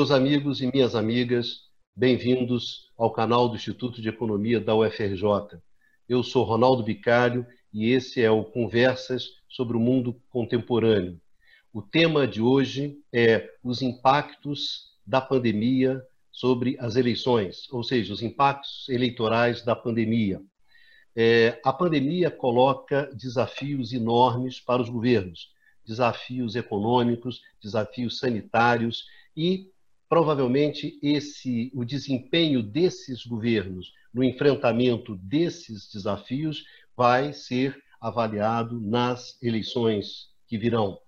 Meus amigos e minhas amigas, bem-vindos ao canal do Instituto de Economia da UFRJ. Eu sou Ronaldo Bicalho e esse é o Conversas sobre o Mundo Contemporâneo. O tema de hoje é os impactos da pandemia sobre as eleições, ou seja, os impactos eleitorais da pandemia. É, a pandemia coloca desafios enormes para os governos, desafios econômicos, desafios sanitários e provavelmente esse o desempenho desses governos no enfrentamento desses desafios vai ser avaliado nas eleições que virão.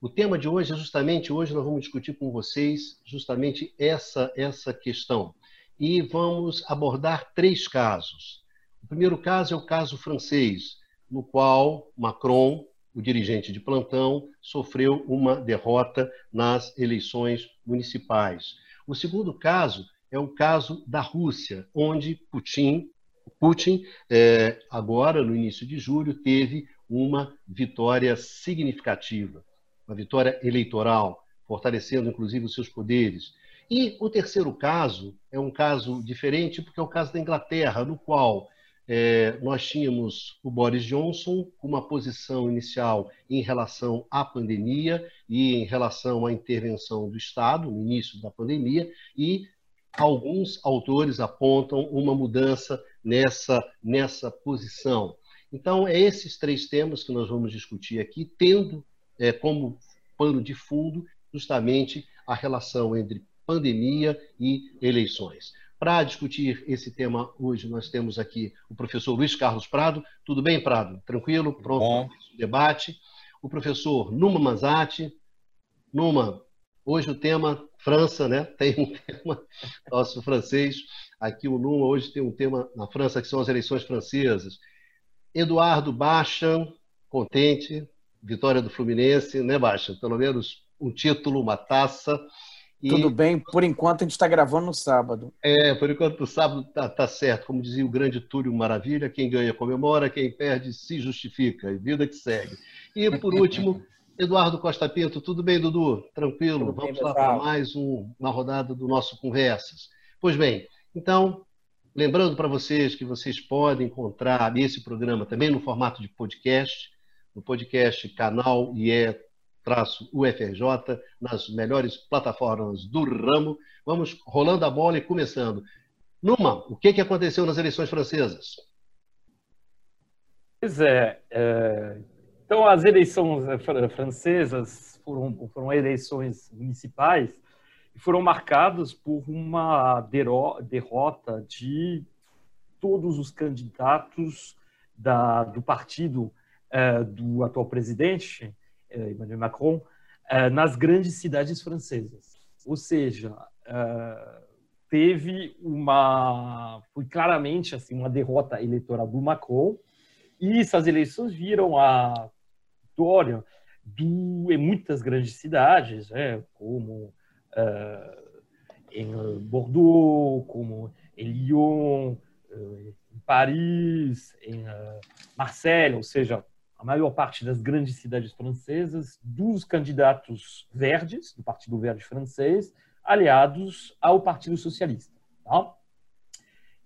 O tema de hoje é justamente hoje nós vamos discutir com vocês justamente essa essa questão e vamos abordar três casos. O primeiro caso é o caso francês, no qual Macron o dirigente de plantão, sofreu uma derrota nas eleições municipais. O segundo caso é o caso da Rússia, onde Putin, Putin é, agora, no início de julho, teve uma vitória significativa, uma vitória eleitoral, fortalecendo inclusive os seus poderes. E o terceiro caso é um caso diferente, porque é o caso da Inglaterra, no qual é, nós tínhamos o Boris Johnson com uma posição inicial em relação à pandemia e em relação à intervenção do Estado no início da pandemia, e alguns autores apontam uma mudança nessa, nessa posição. Então, é esses três temas que nós vamos discutir aqui, tendo é, como pano de fundo justamente a relação entre pandemia e eleições. Para discutir esse tema hoje, nós temos aqui o professor Luiz Carlos Prado. Tudo bem, Prado? Tranquilo? Pronto para o debate. O professor Numa Mazati. Numa, hoje o tema França, né? Tem um tema nosso francês. Aqui o Numa hoje tem um tema na França, que são as eleições francesas. Eduardo Baixa, contente, vitória do Fluminense, né, Baixa? Pelo menos um título, uma taça. E... Tudo bem, por enquanto a gente está gravando no sábado. É, por enquanto no sábado tá, tá, certo. Como dizia o grande Túlio Maravilha, quem ganha comemora, quem perde se justifica. E vida que segue. E por último, Eduardo Costa Pinto. Tudo bem, Dudu? Tranquilo? Tudo Vamos bem, lá para mais um, uma rodada do nosso Conversas. Pois bem, então, lembrando para vocês que vocês podem encontrar esse programa também no formato de podcast, no podcast canal IE UFRJ, nas melhores plataformas do ramo. Vamos rolando a bola e começando. Numa, o que, que aconteceu nas eleições francesas? Pois é, é então as eleições eh, francesas foram, foram eleições municipais e foram marcadas por uma derrota de todos os candidatos da, do partido é, do atual presidente, Emmanuel Macron, eh, nas grandes cidades francesas. Ou seja, eh, teve uma foi claramente assim uma derrota eleitoral do Macron e essas eleições viram a vitória do, em muitas grandes cidades, né, como uh, em Bordeaux, como em Lyon, uh, em Paris, em uh, Marseille, ou seja, a maior parte das grandes cidades francesas dos candidatos verdes, do Partido Verde francês, aliados ao Partido Socialista. Tá?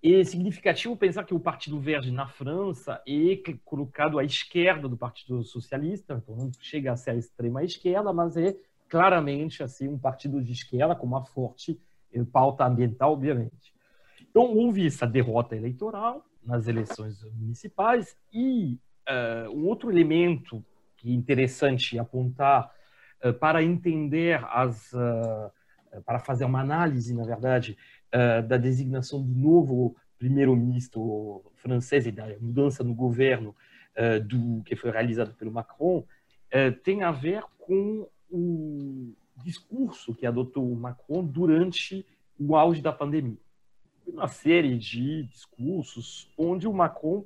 É significativo pensar que o Partido Verde na França é colocado à esquerda do Partido Socialista, então não chega a ser a extrema esquerda, mas é claramente assim um partido de esquerda com uma forte eh, pauta ambiental, obviamente. Então houve essa derrota eleitoral nas eleições municipais e uh, um outro elemento que é interessante apontar uh, para entender as, uh, para fazer uma análise, na verdade, da designação do novo primeiro-ministro francês e da mudança no governo do que foi realizado pelo Macron, tem a ver com o discurso que adotou o Macron durante o auge da pandemia. Uma série de discursos onde o Macron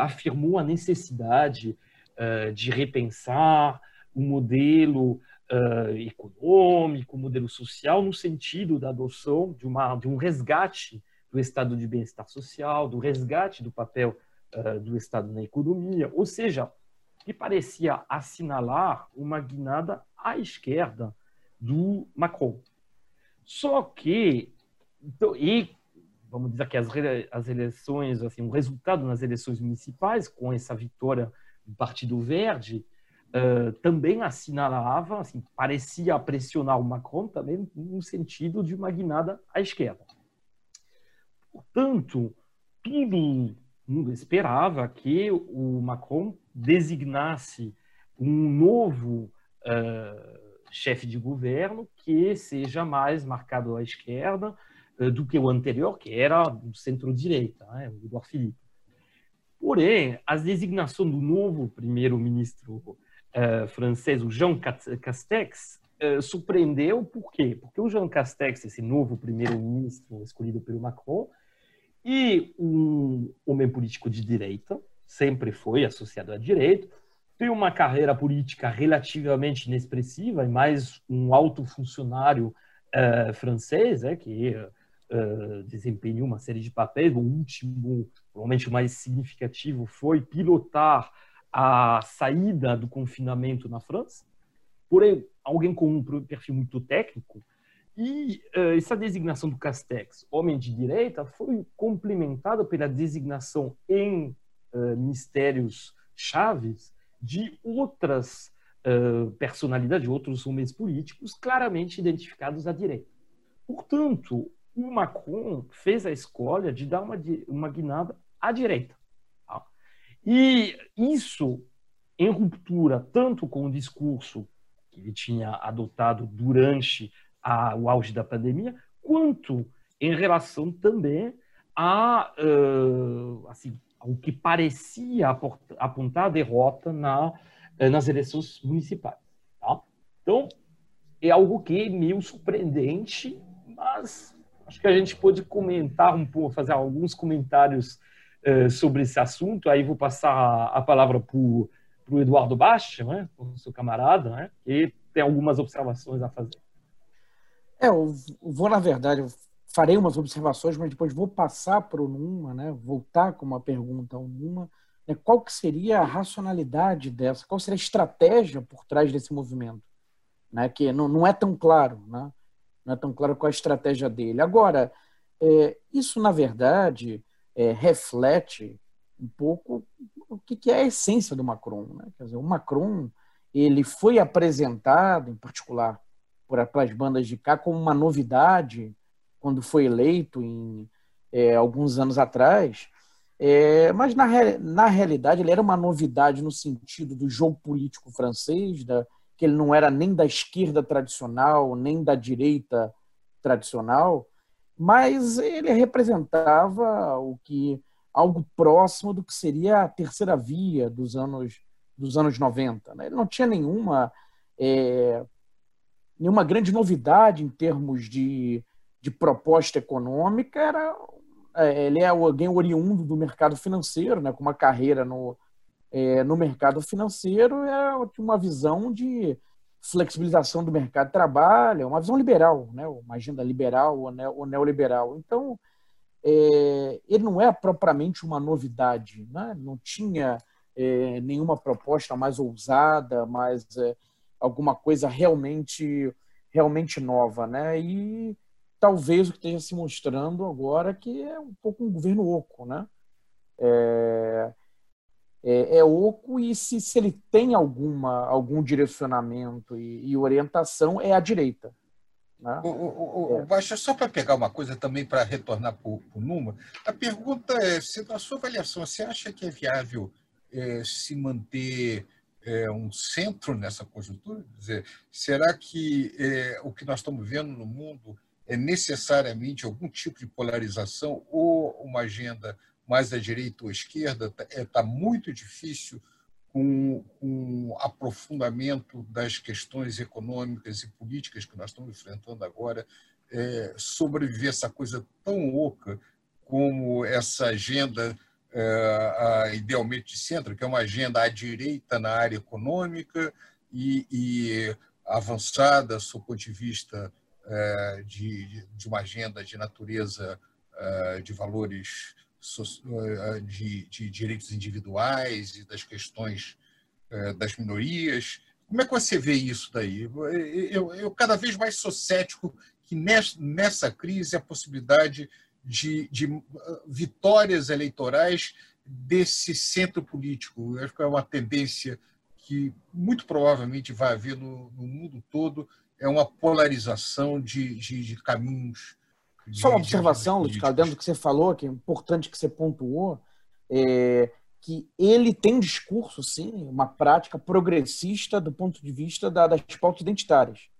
afirmou a necessidade uh, de repensar o modelo uh, econômico, o modelo social, no sentido da adoção de, uma, de um resgate do estado de bem-estar social, do resgate do papel do Estado na economia, ou seja, que parecia assinalar uma guinada à esquerda do Macron. Só que, então, e vamos dizer que as, as eleições, assim, o resultado nas eleições municipais, com essa vitória do Partido Verde, uh, também assinalava, assim, parecia pressionar o Macron também no sentido de uma guinada à esquerda. Portanto, todo mundo esperava que o Macron designasse um novo uh, chefe de governo que seja mais marcado à esquerda do que o anterior, que era do centro-direita, né, o Edouard Philippe. Porém, a designação do novo primeiro-ministro uh, francês, o Jean Castex, surpreendeu por quê? Porque o Jean Castex, esse novo primeiro-ministro escolhido pelo Macron, e um homem político de direita, sempre foi associado à direita, tem uma carreira política relativamente inexpressiva, e mais um alto funcionário uh, francês, é, que uh, desempenhou uma série de papéis. O último, provavelmente o mais significativo, foi pilotar a saída do confinamento na França. Porém, alguém com um perfil muito técnico, e uh, essa designação do Castex, homem de direita, foi complementada pela designação em uh, ministérios chaves de outras uh, personalidades, de outros homens políticos claramente identificados à direita. Portanto, o Macron fez a escolha de dar uma, uma guinada à direita. Tá? E isso, em ruptura tanto com o discurso que ele tinha adotado durante a, o auge da pandemia, quanto em relação também a, uh, assim, ao que parecia apontar a derrota na, nas eleições municipais. Tá? Então, é algo que é meio surpreendente, mas acho que a gente pode comentar um pouco, fazer alguns comentários uh, sobre esse assunto. Aí vou passar a palavra para o Eduardo Baixa, né, seu camarada, né, que tem algumas observações a fazer. É, eu vou, na verdade, eu farei umas observações, mas depois vou passar para o Numa, né? voltar com uma pergunta ao Numa. Né? Qual que seria a racionalidade dessa? Qual seria a estratégia por trás desse movimento? Né? Que não, não é tão claro, né? Não é tão claro qual a estratégia dele. Agora, é, isso, na verdade, é, reflete um pouco o que, que é a essência do Macron. Né? Quer dizer, o Macron ele foi apresentado, em particular para as bandas de cá como uma novidade quando foi eleito em é, alguns anos atrás, é, mas na, na realidade ele era uma novidade no sentido do jogo político francês, da, que ele não era nem da esquerda tradicional, nem da direita tradicional, mas ele representava o que algo próximo do que seria a terceira via dos anos dos anos 90. Né? Ele não tinha nenhuma é, nenhuma grande novidade em termos de, de proposta econômica. Era, é, ele é alguém oriundo do mercado financeiro, né, com uma carreira no, é, no mercado financeiro, é uma visão de flexibilização do mercado de trabalho, uma visão liberal, né, uma agenda liberal ou neoliberal. Então, é, ele não é propriamente uma novidade, né? não tinha é, nenhuma proposta mais ousada, mais é, alguma coisa realmente realmente nova, né? E talvez o que esteja se mostrando agora é que é um pouco um governo oco, né? É, é, é oco e se, se ele tem alguma algum direcionamento e, e orientação é à direita. Né? O, o, o, é. Baixa, só para pegar uma coisa também para retornar para o Numa, a pergunta é, se, na sua avaliação, você acha que é viável é, se manter é, um centro nessa conjuntura? Dizer, será que é, o que nós estamos vendo no mundo é necessariamente algum tipo de polarização ou uma agenda mais à direita ou à esquerda? Está é, tá muito difícil com, o aprofundamento das questões econômicas e políticas que nós estamos enfrentando agora, é, sobreviver essa coisa tão oca como essa agenda é, idealmente de centro, que é uma agenda à direita na área econômica e, e avançada, do ponto de vista é, de, de uma agenda de natureza é, de valores de, de direitos individuais e das questões das minorias. Como é que você vê isso daí? Eu, eu, cada vez mais sou cético que nessa crise a possibilidade de, de vitórias eleitorais desse centro político. Eu acho que é uma tendência que muito provavelmente vai haver no, no mundo todo, é uma polarização de, de, de caminhos. Só uma observação, Luiz Carlos, dentro do que você falou, que é importante que você pontuou, é que ele tem um discurso, sim, uma prática progressista do ponto de vista da, das pautas identitárias.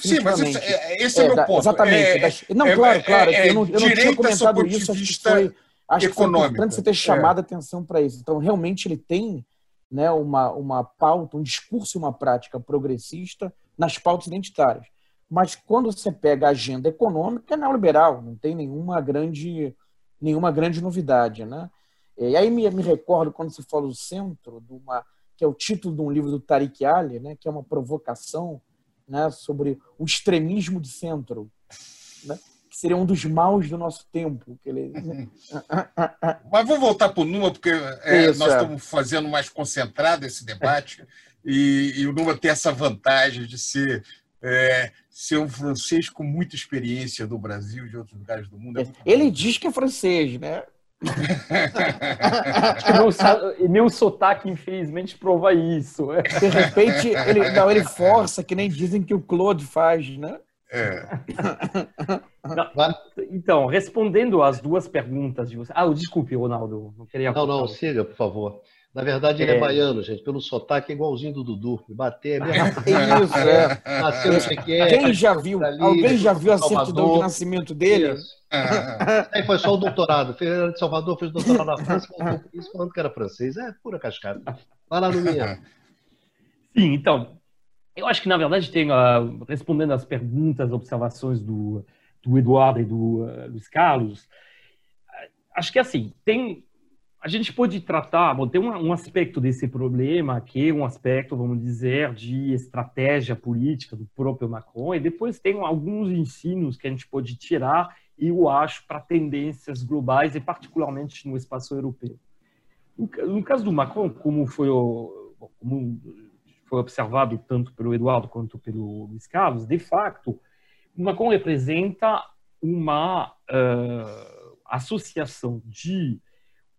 Sim, mas esse, é, esse é, é meu ponto. Exatamente. É, das, não, é, claro, claro. eu não, eu não tinha comentado isso, acho que foi, acho que foi importante você ter chamado a atenção para isso. Então, realmente, ele tem né, uma, uma pauta, um discurso e uma prática progressista nas pautas identitárias. Mas quando você pega a agenda econômica, é neoliberal, não tem nenhuma grande, nenhuma grande novidade. Né? E aí me, me recordo quando você fala do centro, de uma, que é o título de um livro do Tariq Ali, né, que é uma provocação né, sobre o extremismo de centro, né, que seria um dos maus do nosso tempo. Que ele... Mas vamos voltar para o Numa, porque é, Isso, nós é. estamos fazendo mais concentrado esse debate, e, e, o Numa tem essa vantagem de ser, é, ser um francês com muita experiência do Brasil e de outros lugares do mundo. É ele diz que é francês, né? meu, meu sotaque, infelizmente, prova isso. De repente, ele, não, ele força, que nem dizem que o Claude faz, né? É. Não, então, respondendo às duas perguntas de você. Ah, desculpe, Ronaldo. Não, queria não, não, siga, por favor. Na verdade, ele é, é baiano, gente. Pelo sotaque é igualzinho do Dudu. Bater é mesmo. Isso, é. Nasceu no Quem já viu? Ali, alguém já viu a certidão de nascimento dele? Isso. Aí foi só o doutorado. Fez de Salvador, fez doutorado na França, voltou isso falando que era francês. É pura cascata. Vai lá no minha. Sim, então. Eu acho que, na verdade, tem, uh, respondendo às perguntas, observações do, do Eduardo e do uh, Luiz Carlos, uh, acho que, assim, tem a gente pode tratar, bom, tem um, um, aspecto desse problema que é um aspecto, vamos dizer, de estratégia política do próprio Macron, e depois tem alguns ensinos que a gente pode tirar, eu acho, para tendências globais e particularmente no espaço europeu. No, no caso do Macron, como foi, como foi observado tanto pelo Eduardo quanto pelo Luiz Carlos, de fato, o Macron representa uma uh, associação de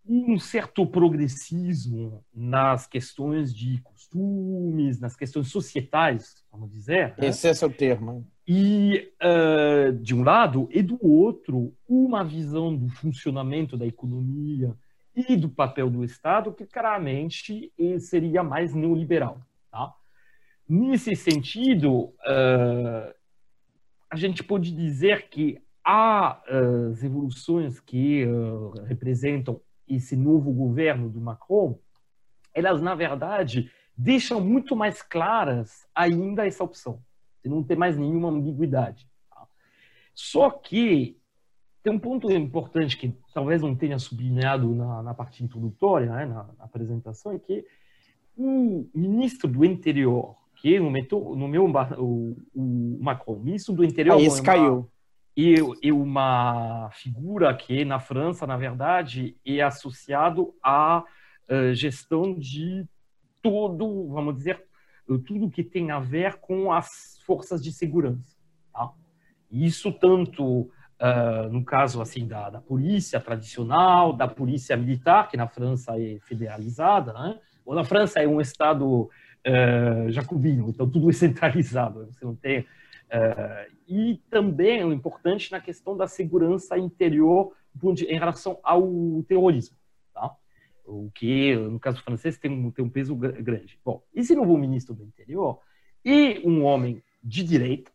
um certo progressismo nas questões de costumes, nas questões societais, vamos dizer. Né? Esse é o termo. E, uh, de um lado, e do outro, uma visão do funcionamento da economia e do papel do Estado que claramente seria mais neoliberal. Tá? Nesse sentido, uh, a gente pode dizer que há uh, as evoluções que representam esse novo governo do Macron, elas, na verdade, deixam muito mais claras ainda essa opção. Você não tem mais nenhuma ambiguidade. Tá? Só que tem um ponto importante que talvez não tenha sublinhado na, na parte introdutória, né, na, na, apresentação, é que o ministro do interior, que no meu o, o Macron, ministro do interior... Ah, esse é caiu e, e uma figura que na França, na verdade, é associado à uh, gestão de todo, vamos dizer, tudo que tem a ver com as forças de segurança. Tá? Isso tanto uh, no caso assim da, da, polícia tradicional, da polícia militar, que na França é federalizada, né? ou na França é um estado uh, jacobino, então tudo é centralizado, você não tem E também o importante na questão da segurança interior em relação ao terrorismo, tá? o que, no caso francês, tem um, tem um peso grande. Bom, esse novo ministro do interior e um homem de direita,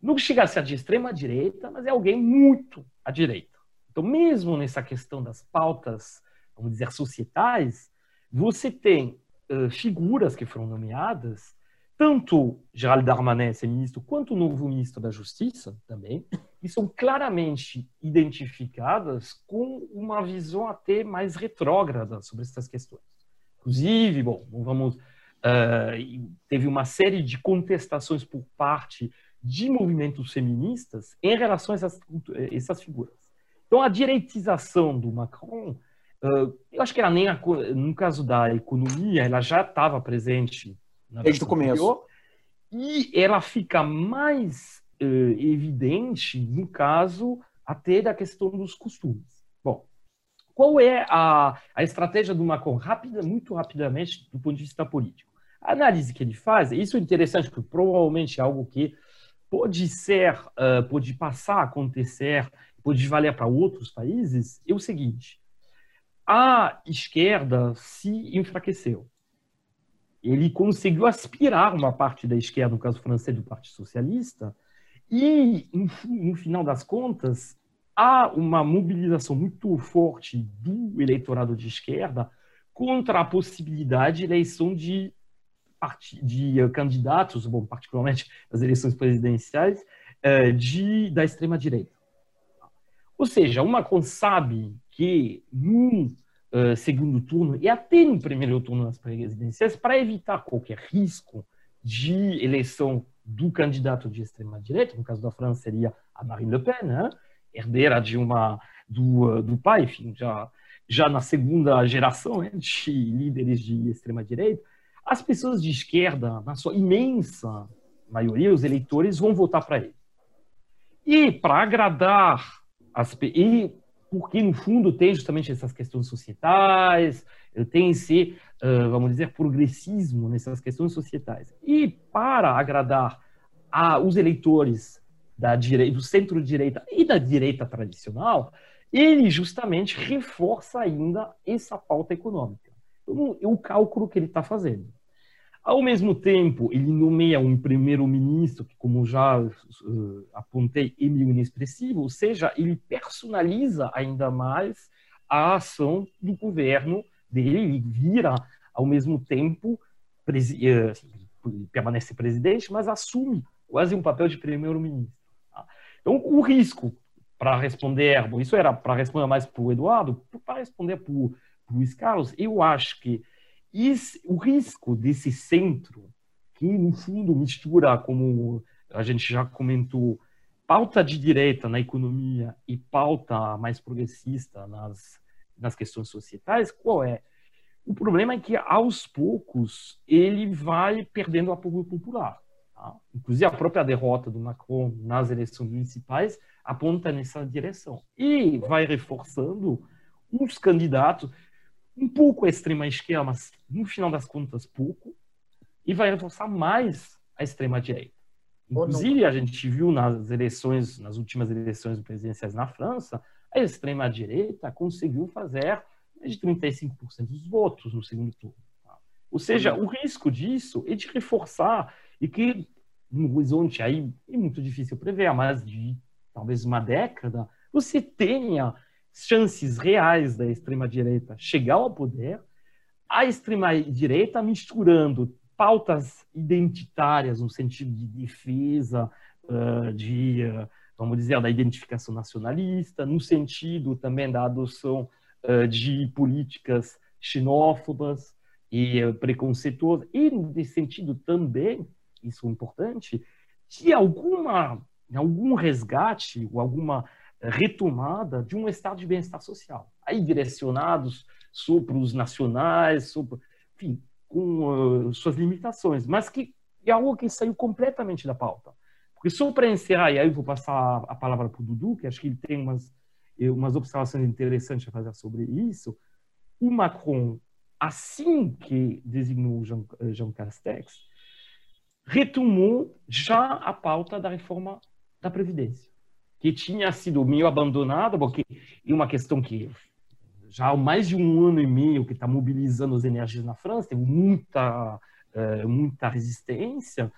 não chega a ser de extrema direita, mas é alguém muito à direita. Então, mesmo nessa questão das pautas, vamos dizer, societais, você tem uh, figuras que foram nomeadas tanto Gerald Darmanin, esse ministro, quanto o novo ministro da Justiça também, que são claramente identificadas com uma visão até mais retrógrada sobre essas questões. Inclusive, bom, vamos, uh, teve uma série de contestações por parte de movimentos feministas em relação a essas, essas figuras. Então, a direitização do Macron, uh, eu acho que ela nem, no caso da economia, ela já estava presente Desde o começo. e ela fica mais evidente no caso até da questão dos costumes. Bom, qual é a, a estratégia do Macron? Rápida, muito rapidamente, do ponto de vista político. A análise que ele faz, isso é interessante, porque provavelmente é algo que pode ser, uh, pode passar a acontecer, pode valer para outros países, é o seguinte: a esquerda se enfraqueceu. Ele conseguiu aspirar uma parte da esquerda, no caso francês do Partido Socialista, e, no final das contas, há uma mobilização muito forte do eleitorado de esquerda contra a possibilidade de eleição de, de uh, candidatos, bom, particularmente nas eleições presidenciais, uh, de, da extrema-direita. Ou seja, o Macron sabe que no uh, segundo turno e até no primeiro turno das presidenciais, para evitar qualquer risco de eleição do candidato de extrema-direita, no caso da França seria a Marine Le Pen, né? herdeira de uma do, do pai, enfim, já já na segunda geração né, de líderes de extrema direita, as pessoas de esquerda, na sua imensa maioria, os eleitores vão votar para ele. E para agradar as e porque no fundo tem justamente essas questões societais, tem esse, vamos dizer, progressismo nessas questões societais. E para agradar a, os eleitores da direita, do centro-direita e da direita tradicional, ele justamente reforça ainda essa pauta econômica. Então, o cálculo que ele está fazendo. Ao mesmo tempo, ele nomeia um primeiro-ministro que, como já uh, apontei, é meio inexpressivo, ou seja, ele personaliza ainda mais a ação do governo dele, ele vira, ao mesmo tempo, presi uh, permanece presidente, mas assume quase um papel de primeiro-ministro. Então, o risco para responder, bom, isso era para responder mais para o Eduardo, para responder para o Luiz Carlos, eu acho que isso, o risco desse centro, que no fundo mistura, como a gente já comentou, pauta de direita na economia e pauta mais progressista nas, nas questões societais, qual é? O problema é que, aos poucos, ele vai perdendo apoio popular. Tá? Inclusive, a própria derrota do Macron nas eleições municipais aponta nessa direção. E vai reforçando os candidatos, um pouco a extrema-esquerda, mas no final das contas, pouco, e vai reforçar mais a extrema-direita. Inclusive, a gente viu nas eleições, nas últimas eleições presidenciais na França, a extrema-direita conseguiu fazer mais de 35% dos votos no segundo turno. Tá? Ou seja, o risco disso é de reforçar e que no horizonte aí é muito difícil prever, há mais de talvez uma década, você tenha chances reais da extrema-direita chegar ao poder, a extrema-direita misturando pautas identitárias no sentido de defesa, de, vamos dizer, da identificação nacionalista, no sentido também da adoção de políticas xenófobas e preconceituosas, e no sentido também isso é importante, de alguma, algum resgate ou alguma retomada de um estado de bem-estar social, aí direcionados sobre os nacionais, sobre, enfim, com uh, suas limitações, mas que é algo que saiu completamente da pauta. Porque só para encerrar, e aí eu vou passar a palavra para o Dudu, que acho que ele tem umas, umas observações interessantes a fazer sobre isso, o Macron, assim que designou Jean, Jean Castex, retomou já a pauta da reforma da Previdência, que tinha sido meio abandonada, porque é uma questão que já há mais de um ano e meio que está mobilizando as energias na França, teve muita, eh, muita resistência,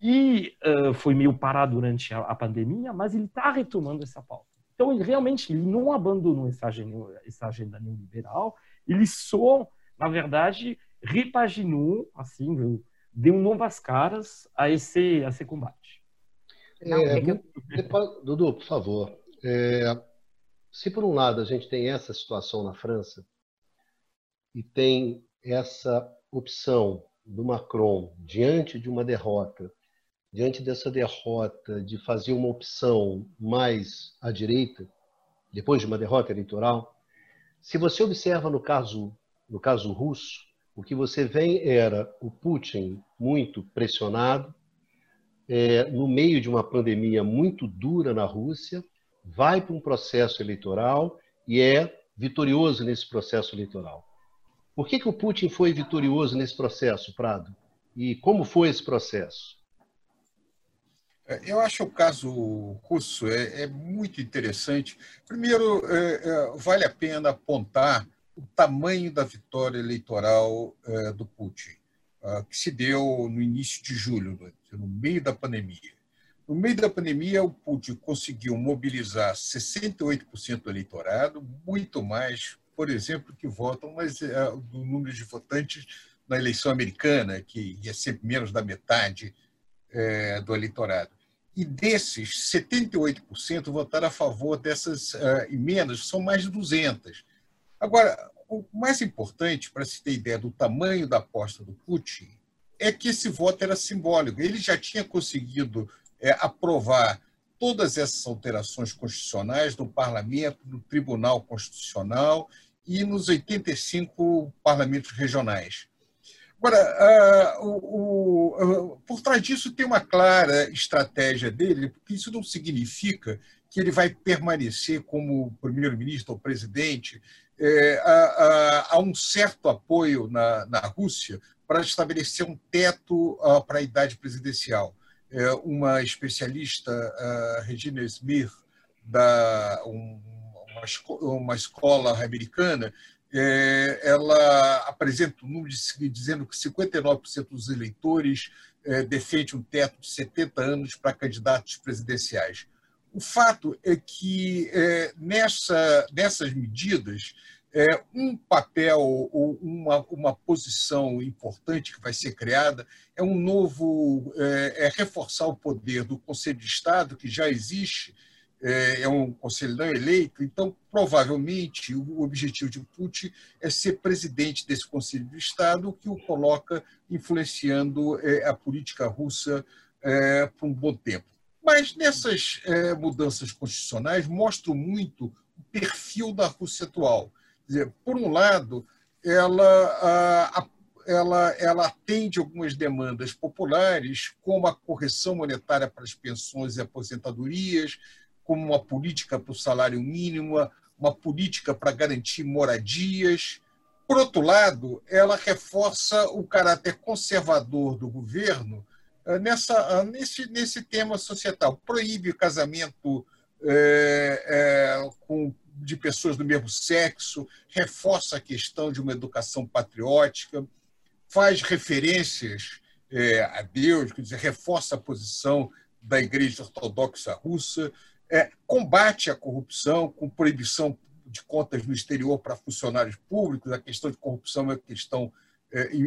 e uh, foi meio parado durante a, a pandemia, mas ele está retomando essa pauta. Então, ele realmente ele não abandonou essa agenda, essa agenda neoliberal, ele só, na verdade, repaginou, assim, deu novas caras a esse, a esse combate. É, Dudu, por favor. É, se por um lado a gente tem essa situação na França e tem essa opção do Macron diante de uma derrota, diante dessa derrota de fazer uma opção mais à direita, depois de uma derrota eleitoral, se você observa no caso no caso russo, o que você vê era o Putin muito pressionado, é, no meio de uma pandemia muito dura na Rússia, vai para um processo eleitoral e é vitorioso nesse processo eleitoral. Por que, que o Putin foi vitorioso nesse processo, Prado? E como foi esse processo? É, eu acho o caso russo é, é muito interessante. Primeiro, é, é, vale a pena apontar o tamanho da vitória eleitoral é, do Putin, que se deu no início de julho, no meio da pandemia. No meio da pandemia, o Putin conseguiu mobilizar 68% do eleitorado, muito mais, por exemplo, que votam, mas uh, do número de votantes na eleição americana, que é sempre menos da metade é, do eleitorado. E desses, 78% votaram a favor dessas uh, emendas, são mais de 200. Agora, o mais importante, para se ter ideia do tamanho da aposta do Putin, é que esse voto era simbólico. Ele já tinha conseguido é, aprovar todas essas alterações constitucionais no parlamento, no Tribunal Constitucional e nos 85 parlamentos regionais. Agora, uh, o, uh, por trás disso tem uma clara estratégia dele, porque isso não significa que ele vai permanecer como primeiro-ministro ou presidente. É, há, um certo apoio na, na Rússia para estabelecer um teto uh, para a idade presidencial. É, uma especialista, Regina Smith, da um, uma, uma escola americana, é, ela apresenta um número de, dizendo que 59% dos eleitores é, defende um teto de 70 anos para candidatos presidenciais. O fato é que é, nessa, nessas medidas, é, um papel ou uma, uma posição importante que vai ser criada é um novo é, é reforçar o poder do Conselho de Estado que já existe é, é um conselho não eleito, então provavelmente o objetivo de Putin é ser presidente desse Conselho de Estado, o que o coloca influenciando é, a política russa é, por um bom tempo. Mas nessas mudanças constitucionais mostram muito o perfil da Rússia atual. Dizer, por um lado, ela, ela, ela atende algumas demandas populares, como a correção monetária para as pensões e aposentadorias, como uma política para o salário mínimo, uma política para garantir moradias. Por outro lado, ela reforça o caráter conservador do governo nessa, eh, nesse, nesse tema societal. Proíbe o casamento é, é, com, de pessoas do mesmo sexo, reforça a questão de uma educação patriótica, faz referências é, a Deus, quer dizer, reforça a posição da Igreja Ortodoxa Russa, combate a corrupção com proibição de contas no exterior para funcionários públicos, a questão de corrupção é uma questão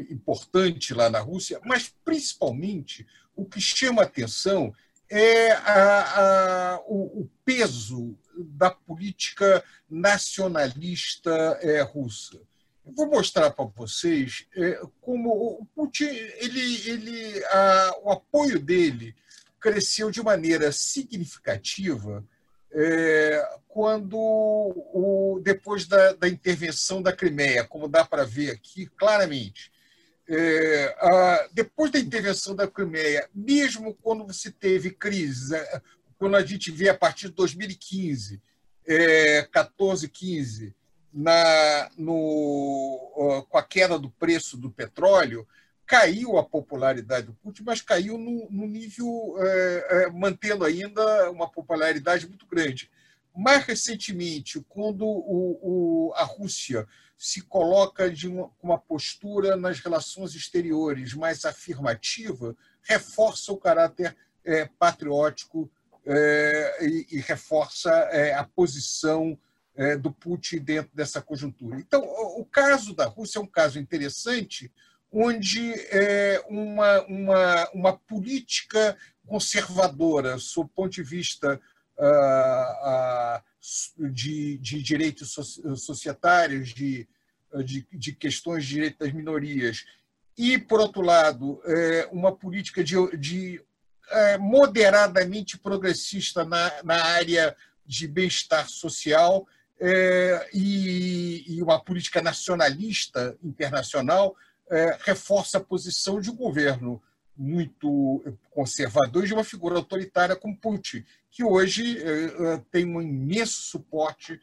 importante lá na Rússia, mas principalmente o que chama atenção é a, a, o, o, peso da política nacionalista é, russa. Vou mostrar para vocês é, como o Putin, ele, ele, a, o apoio dele cresceu de maneira significativa é, quando o, depois da, da, intervenção da Crimeia, como dá para ver aqui claramente. É, a, depois da intervenção da Crimeia, mesmo quando você teve crise, é, quando a gente vê a partir de 2015, é, 14, 15, na, no, com a queda do preço do petróleo, caiu a popularidade do Putin, mas caiu no, no nível, é, é, mantendo ainda uma popularidade muito grande. Mais recentemente, quando o, o, a Rússia se coloca de uma, uma, postura nas relações exteriores mais afirmativa, reforça o caráter é, patriótico é, e, e, reforça é, a posição é, do Putin dentro dessa conjuntura. Então, o, o caso da Rússia é um caso interessante, onde é, uma, uma, uma política conservadora, sob o ponto de vista uh, uh, de, de direitos societários, de, de, de, questões de direitos das minorias, e, por outro lado, é, uma política de, de é, moderadamente progressista na, na área de bem-estar social é, e, e uma política nacionalista internacional é, reforça a posição de um governo muito conservador de uma figura autoritária como Putin, que hoje eh, tem um imenso suporte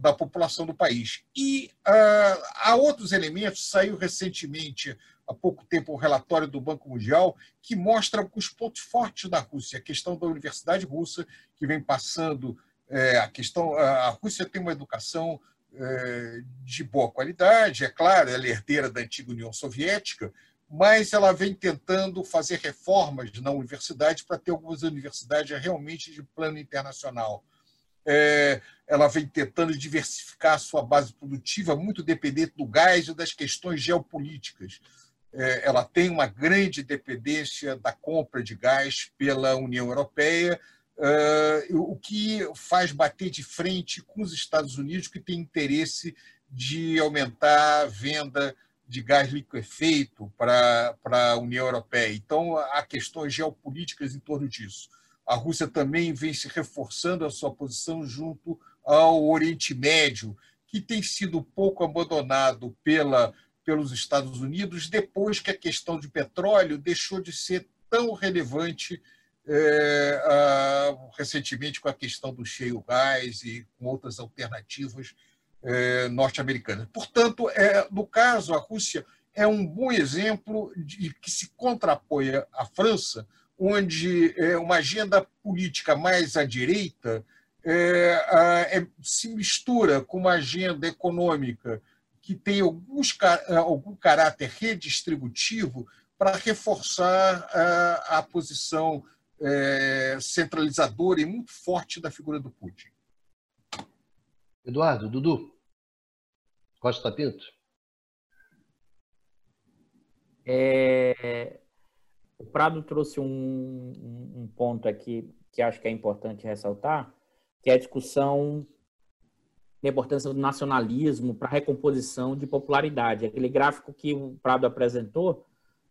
da população do país. E uh, há outros elementos, saiu recentemente, há pouco tempo, um relatório do Banco Mundial que mostra os pontos fortes da Rússia, a questão da universidade russa, que vem passando, é, a questão, a Rússia tem uma educação é, de boa qualidade, é claro, ela é herdeira da antiga União Soviética, mas ela vem tentando fazer reformas na universidade para ter algumas universidades realmente de plano internacional. É, ela vem tentando diversificar a sua base produtiva, muito dependente do gás e das questões geopolíticas. É, ela tem uma grande dependência da compra de gás pela União Europeia, uh, o que faz bater de frente com os Estados Unidos, que tem interesse de aumentar a venda de gás liquefeito para, a União Europeia. Então, há questões geopolíticas em torno disso. A Rússia também vem se reforçando a sua posição junto ao Oriente Médio, que tem sido pouco abandonado pela, pelos Estados Unidos depois que a questão de petróleo deixou de ser tão relevante é, a, recentemente com a questão do cheio gás e com outras alternativas é, norte-americanas. Portanto, é, no caso, a Rússia é um bom exemplo de que se contrapõe à França, onde é, uma agenda política mais à direita é, é, se mistura com uma agenda econômica que tem alguns, algum caráter redistributivo para reforçar a, a posição é, centralizadora e muito forte da figura do Putin. Eduardo, Dudu, Costa Pinto. É, o Prado trouxe um, um, ponto aqui que acho que é importante ressaltar, que é a discussão da importância do nacionalismo para a recomposição de popularidade. Aquele gráfico que o Prado apresentou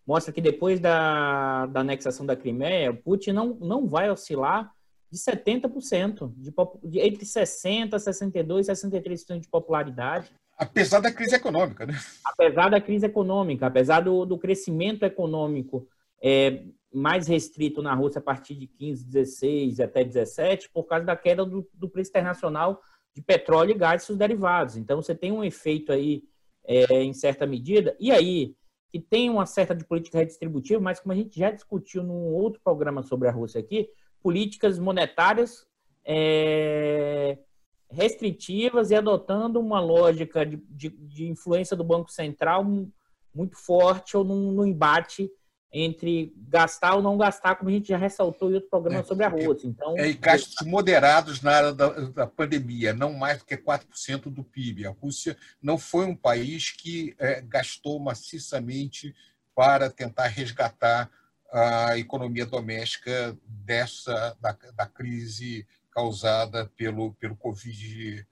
mostra que depois da, da anexação da Crimeia, Putin não, não vai oscilar de 70%, de, de, entre 60%, 62% e 63% de popularidade. Apesar da crise econômica, né? Apesar da crise econômica, apesar do, do crescimento econômico é, mais restrito na Rússia a partir de 15, 16 até 17, por causa da queda do, do preço internacional de petróleo e gás e seus derivados. Então, você tem um efeito aí, é, em certa medida. E aí, que tem uma certa de política redistributiva, mas como a gente já discutiu num outro programa sobre a Rússia aqui, políticas monetárias é, restritivas e adotando uma lógica de, de, de, influência do Banco Central muito forte ou num, num embate entre gastar ou não gastar, como a gente já ressaltou em outro programa é, sobre a Rússia. Então, é, e gastos moderados na área da, da, pandemia, não mais do que 4% do PIB. A Rússia não foi um país que é, gastou maciçamente para tentar resgatar a economia doméstica dessa da, da crise causada pelo, pelo Covid uh,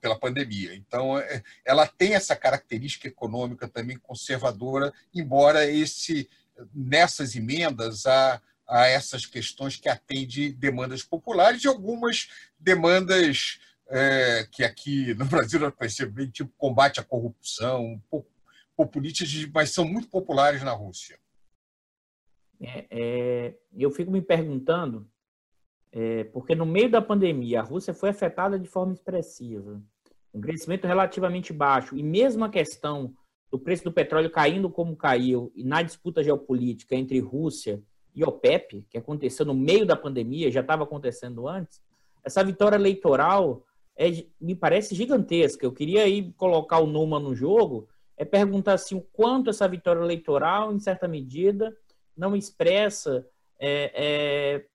pela pandemia. Então, é, ela tem essa característica econômica também conservadora, embora esse nessas emendas a, a essas questões que atende demandas populares e algumas demandas é, que aqui no Brasil nós bem, tipo combate à corrupção, populistas, mas são muito populares na Rússia. É, é, eu fico me perguntando é, porque no meio da pandemia a Rússia foi afetada de forma expressiva, um crescimento relativamente baixo, e mesmo a questão do preço do petróleo caindo como caiu, e na disputa geopolítica entre Rússia e OPEP, que aconteceu no meio da pandemia, já estava acontecendo antes, essa vitória eleitoral é, me parece gigantesca. Eu queria aí colocar o Numa no jogo, é perguntar assim, o quanto essa vitória eleitoral, em certa medida, não expressa é, é,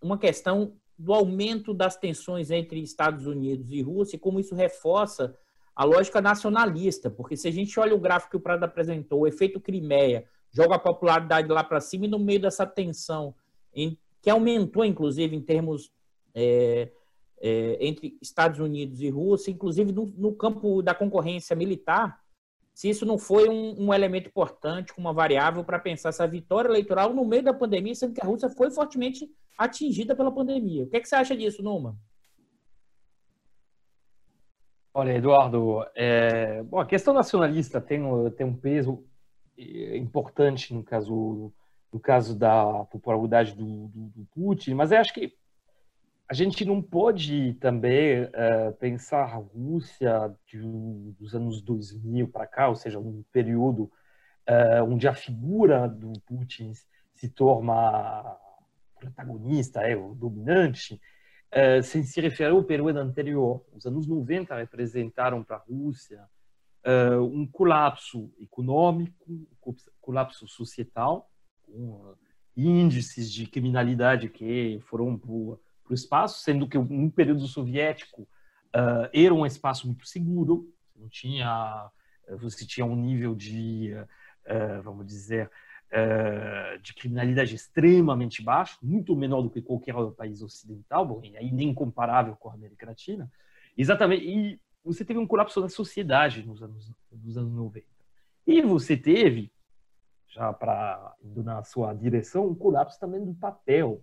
uma questão do aumento das tensões entre Estados Unidos e Rússia, e como isso reforça a lógica nacionalista, porque se a gente olha o gráfico que o Prado apresentou, o efeito Crimeia joga a popularidade lá para cima e no meio dessa tensão, em, que aumentou inclusive em termos é, é, entre Estados Unidos e Rússia, inclusive no, no, campo da concorrência militar, se isso não foi um, um elemento importante, uma variável para pensar essa vitória eleitoral no meio da pandemia, sendo que a Rússia foi fortemente atingida pela pandemia. O que, é que você acha disso, Numa? Olha, Eduardo, é... Bom, a questão nacionalista tem, tem um peso é importante no caso no caso da popularidade do, do, do Putin, mas eu acho que a gente não pode também uh, pensar a Rússia de, dos anos 2000 para cá, ou seja, um período uh, onde a figura do Putin se torna protagonista, é o dominante, uh, sem se referir ao período anterior. Os anos 90 representaram para a Rússia um colapso econômico, um colapso societal, com índices de criminalidade que foram para o espaço, sendo que no período soviético era um espaço muito seguro, não tinha, você tinha um nível de, vamos dizer, de criminalidade extremamente baixo, muito menor do que qualquer país ocidental, bom, e aí nem comparável com a América Latina. Exatamente, e você teve um colapso da sociedade nos anos, nos anos 90. E você teve, já para na sua direção, um colapso também do papel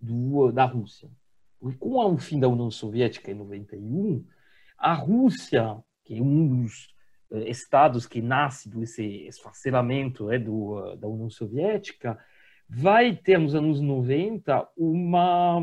do, da Rússia. Porque com o fim da União Soviética em 91, a Rússia, que é um dos eh, estados que nasce desse esfacelamento né, do, da União Soviética, vai ter nos anos 90 uma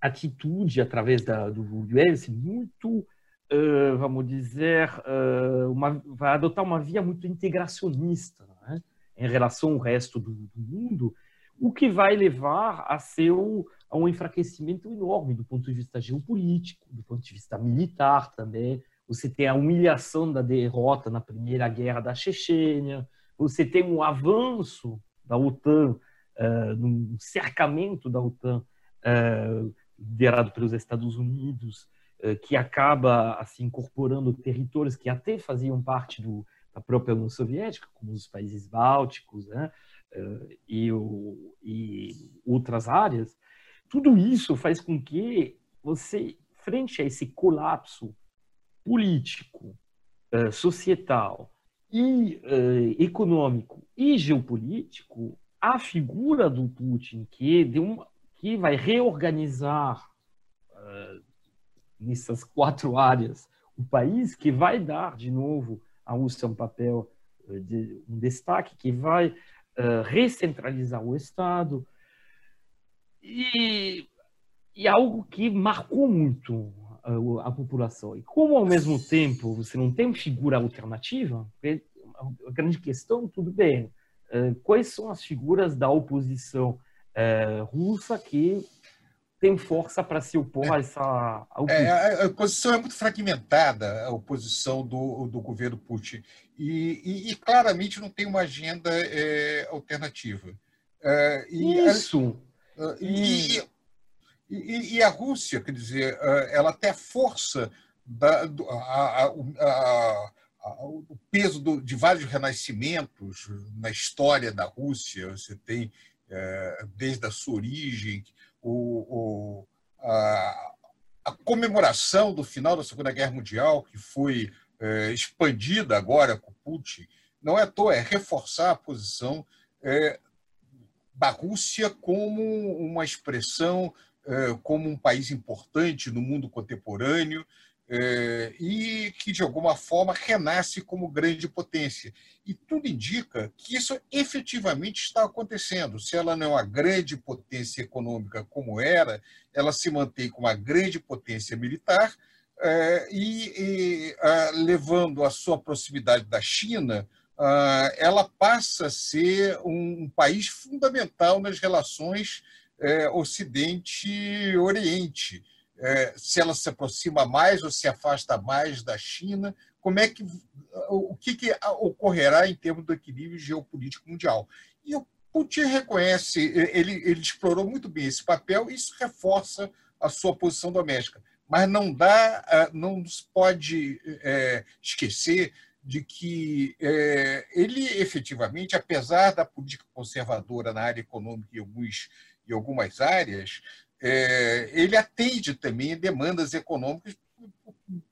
atitude através da, do Yeltsin muito, uh, vamos dizer, uh, uma, vai adotar uma via muito integracionista né, em relação ao resto do, do mundo, o que vai levar a seu a um enfraquecimento enorme do ponto de vista geopolítico, do ponto de vista militar também. Você tem a humilhação da derrota na primeira guerra da Chechênia, você tem um avanço da OTAN, uh, um cercamento da OTAN uh, liderado pelos Estados Unidos, uh, que acaba assim incorporando territórios que até faziam parte do, da própria União Soviética, como os países bálticos, né? uh, e, o, e outras áreas, tudo isso faz com que você, frente a esse colapso político, uh, societal e uh, econômico e geopolítico, a figura do Putin, que, de uma, que vai reorganizar nessas quatro áreas o país, que vai dar de novo a Rússia um papel de um destaque, que vai uh, recentralizar o Estado. E, e algo que marcou muito a, a, população. E como, ao mesmo tempo, você não tem figura alternativa, a grande questão, tudo bem, uh, quais são as figuras da oposição uh, russa que tem força para se opor a essa oposição. É, a oposição é muito fragmentada, a oposição do, do governo Putin, e, e, e claramente não tem uma agenda é, alternativa. É, e Isso! A, e, e, e, a Rússia, quer dizer, é, ela tem a força, da, a, a, o peso do, de vários renascimentos na história da Rússia, você tem, é, desde a sua origem, o, o, a, a, comemoração do final da Segunda Guerra Mundial, que foi é, expandida agora com Putin, não é à toa, é reforçar a posição é, da Rússia como uma expressão, como um país importante no mundo contemporâneo, é, e que, de alguma forma, renasce como grande potência. E tudo indica que isso efetivamente está acontecendo. Se ela não é uma grande potência econômica como era, ela se mantém como uma grande potência militar é, e, levando a sua proximidade da China, ela passa a ser um país fundamental nas relações é, Ocidente-Oriente é, se ela se aproxima mais ou se afasta mais da China, como é que o que, que ocorrerá em termos do equilíbrio geopolítico mundial? E o Putin reconhece, ele, ele explorou muito bem esse papel e isso reforça a sua posição doméstica. Mas não dá, não se pode é, esquecer de que é, ele efetivamente, apesar da política conservadora na área econômica e alguns, em algumas áreas, é, ele atende também demandas econômicas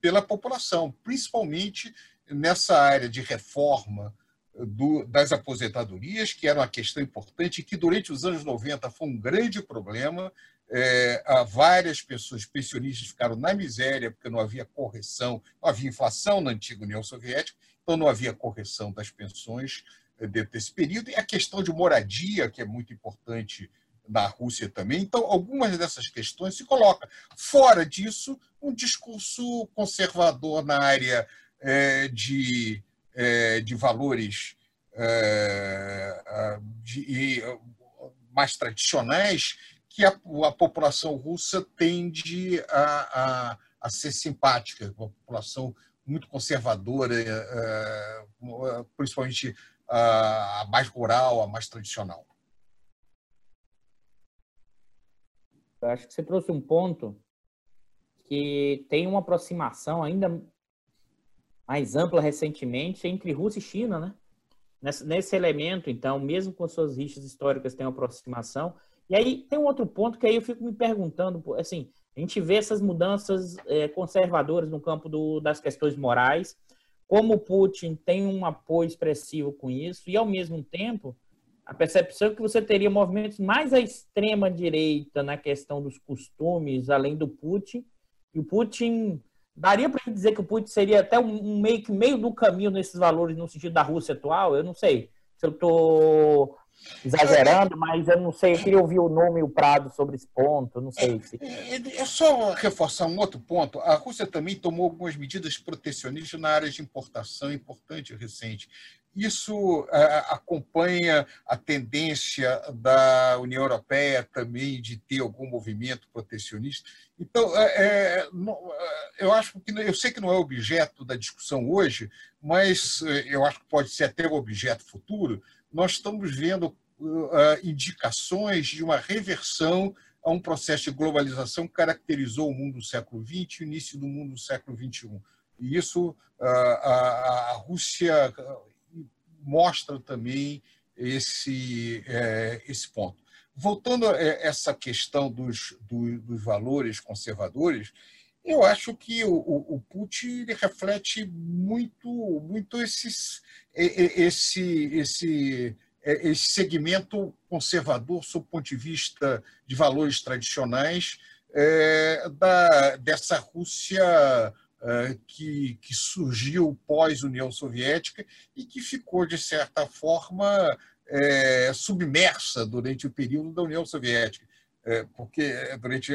pela população, principalmente nessa área de reforma do, das aposentadorias, que era uma questão importante que durante os anos 90 foi um grande problema. É, várias pessoas pensionistas ficaram na miséria porque não havia correção, não havia inflação na antiga União Soviética, então não havia correção das pensões dentro desse período, e a questão de moradia, que é muito importante na Rússia também. Então, algumas dessas questões se colocam. Fora disso, um discurso conservador na área é, de, é, de valores é, de, mais tradicionais que a, a, população russa tende a, a, a ser simpática, uma população muito conservadora, principalmente a mais rural, a mais tradicional. Eu acho que você trouxe um ponto que tem uma aproximação ainda mais ampla recentemente entre Rússia e China, né? Nesse, nesse elemento, então, mesmo com suas rixas históricas, tem uma aproximação. E aí tem um outro ponto que aí eu fico me perguntando, assim, a gente vê essas mudanças é, conservadoras no campo do, das questões morais, como Putin tem um apoio expressivo com isso, e ao mesmo tempo a percepção é que você teria movimentos mais à extrema direita na questão dos costumes, além do Putin. E o Putin daria para dizer que o Putin seria até um meio que meio do caminho nesses valores no sentido da Rússia atual. Eu não sei se eu estou exagerando, mas eu não sei, eu queria ouvir o nome e o Prado sobre esse ponto, não sei. Se... É, é, é só reforçar um outro ponto. A Rússia também tomou algumas medidas protecionistas na área de importação importante recente. Isso é, acompanha a tendência da União Europeia também de ter algum movimento protecionista. Então, é, é, eu acho que eu sei que não é objeto da discussão hoje, mas eu acho que pode ser até um objeto futuro nós estamos vendo uh, indicações de uma reversão a um processo de globalização que caracterizou o mundo do século XX e o início do mundo do século XXI. E isso uh, a, Rússia mostra também esse, esse ponto. Voltando a essa questão dos, dos valores conservadores, eu acho que o, o, Putin reflete muito, muito esses, esse, esse, esse segmento conservador, sob o ponto de vista de valores tradicionais, é, da, dessa Rússia é, que, que surgiu pós-União Soviética e que ficou, de certa forma, é, submersa durante o período da União Soviética. É, porque é, durante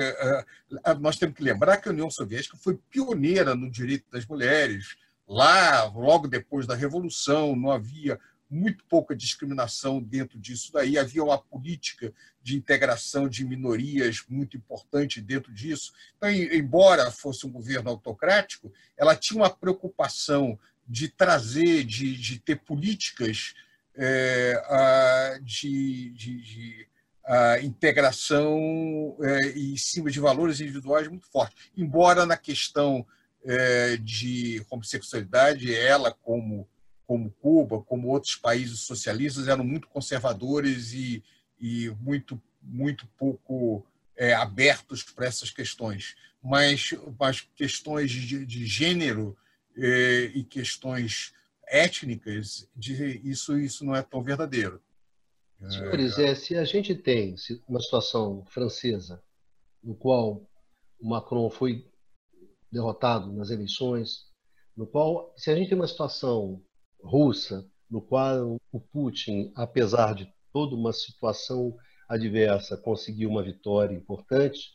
nós temos que lembrar que a União Soviética foi pioneira no direito das mulheres. Lá, logo depois da Revolução, não havia muito pouca discriminação dentro disso daí, havia uma política de integração de minorias muito importante dentro disso. Então, embora fosse um governo autocrático, ela tinha uma preocupação de trazer, de, de ter políticas é, de, de, de a integração é, em cima de valores individuais muito forte. Embora na questão é, de homossexualidade, ela, como, como Cuba, como outros países socialistas, eram muito conservadores e, e muito, muito pouco é, abertos para essas questões. Mas, mas questões de, de gênero é, e questões étnicas, de, isso, isso não é tão verdadeiro. Senhores, é, se a gente tem uma situação francesa no qual o Macron foi derrotado nas eleições, no qual, se a gente tem uma situação russa, no qual o Putin, apesar de toda uma situação adversa, conseguiu uma vitória importante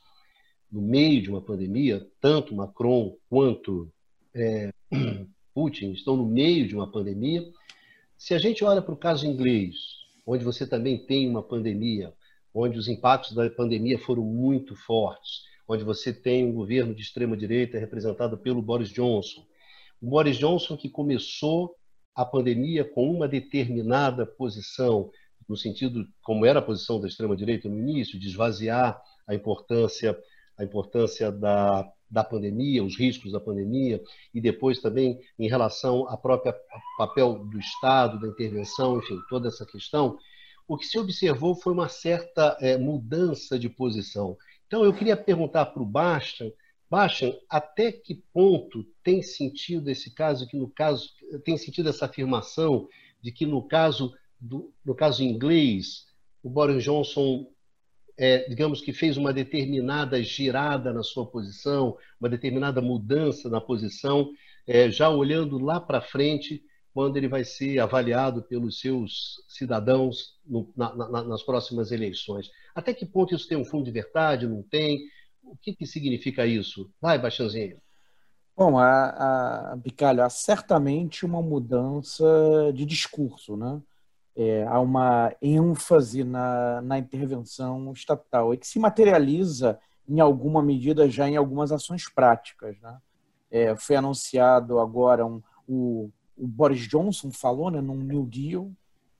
no meio de uma pandemia, tanto Macron quanto é, Putin estão no meio de uma pandemia. Se a gente olha para o caso inglês, onde você também tem uma pandemia, onde os impactos da pandemia foram muito fortes, onde você tem um governo de extrema direita representado pelo Boris Johnson. O Boris Johnson que começou a pandemia com uma determinada posição, no sentido como era a posição da extrema direita no início, de esvaziar a importância a importância da da pandemia, os riscos da pandemia, e depois também em relação ao próprio papel do Estado, da intervenção, enfim, toda essa questão, o que se observou foi uma certa é, mudança de posição. Então, eu queria perguntar para o Bastian, Bastian, até que ponto tem sentido esse caso, que no caso, tem sentido essa afirmação de que no caso, do, no caso inglês, o Boris Johnson é, digamos que fez uma determinada girada na sua posição, uma determinada mudança na posição, é, já olhando lá para frente, quando ele vai ser avaliado pelos seus cidadãos no, na, na, nas próximas eleições. Até que ponto isso tem um fundo de verdade, não tem? O que, que significa isso? Vai, Baixãozinho. Bom, a, a Bicalho, há certamente uma mudança de discurso, né? É, há uma ênfase na, na intervenção estatal e que se materializa em alguma medida já em algumas ações práticas. Né? É, foi anunciado agora um, o, o Boris Johnson falou né, num New Deal,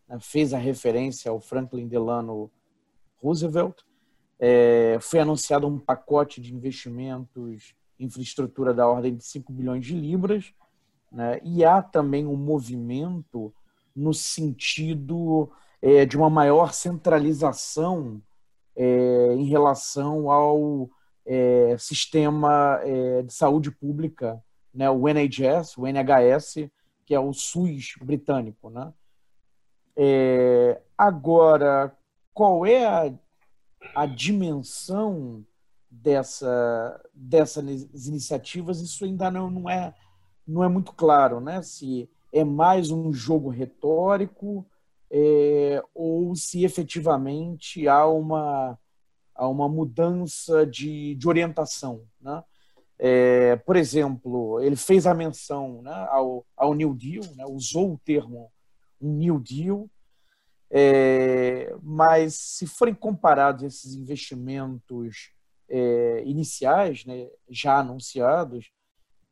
né, fez a referência ao Franklin Delano Roosevelt. É, foi anunciado um pacote de investimentos em infraestrutura da ordem de 5 bilhões de libras, né, e há também um movimento no sentido é, de uma maior centralização é, em relação ao é, sistema é, de saúde pública, né, o NHS, o NHS, que é o SUS britânico. Né? É, agora, qual é a, a dimensão dessa, dessas iniciativas? Isso ainda não, não, é, não é muito claro, né? se é mais um jogo retórico é, ou se efetivamente há uma, há uma mudança de, de orientação. Né? É, por exemplo, ele fez a menção né, ao, ao New Deal, né, usou o termo New Deal, é, mas se forem comparados esses investimentos é, iniciais, né, já anunciados,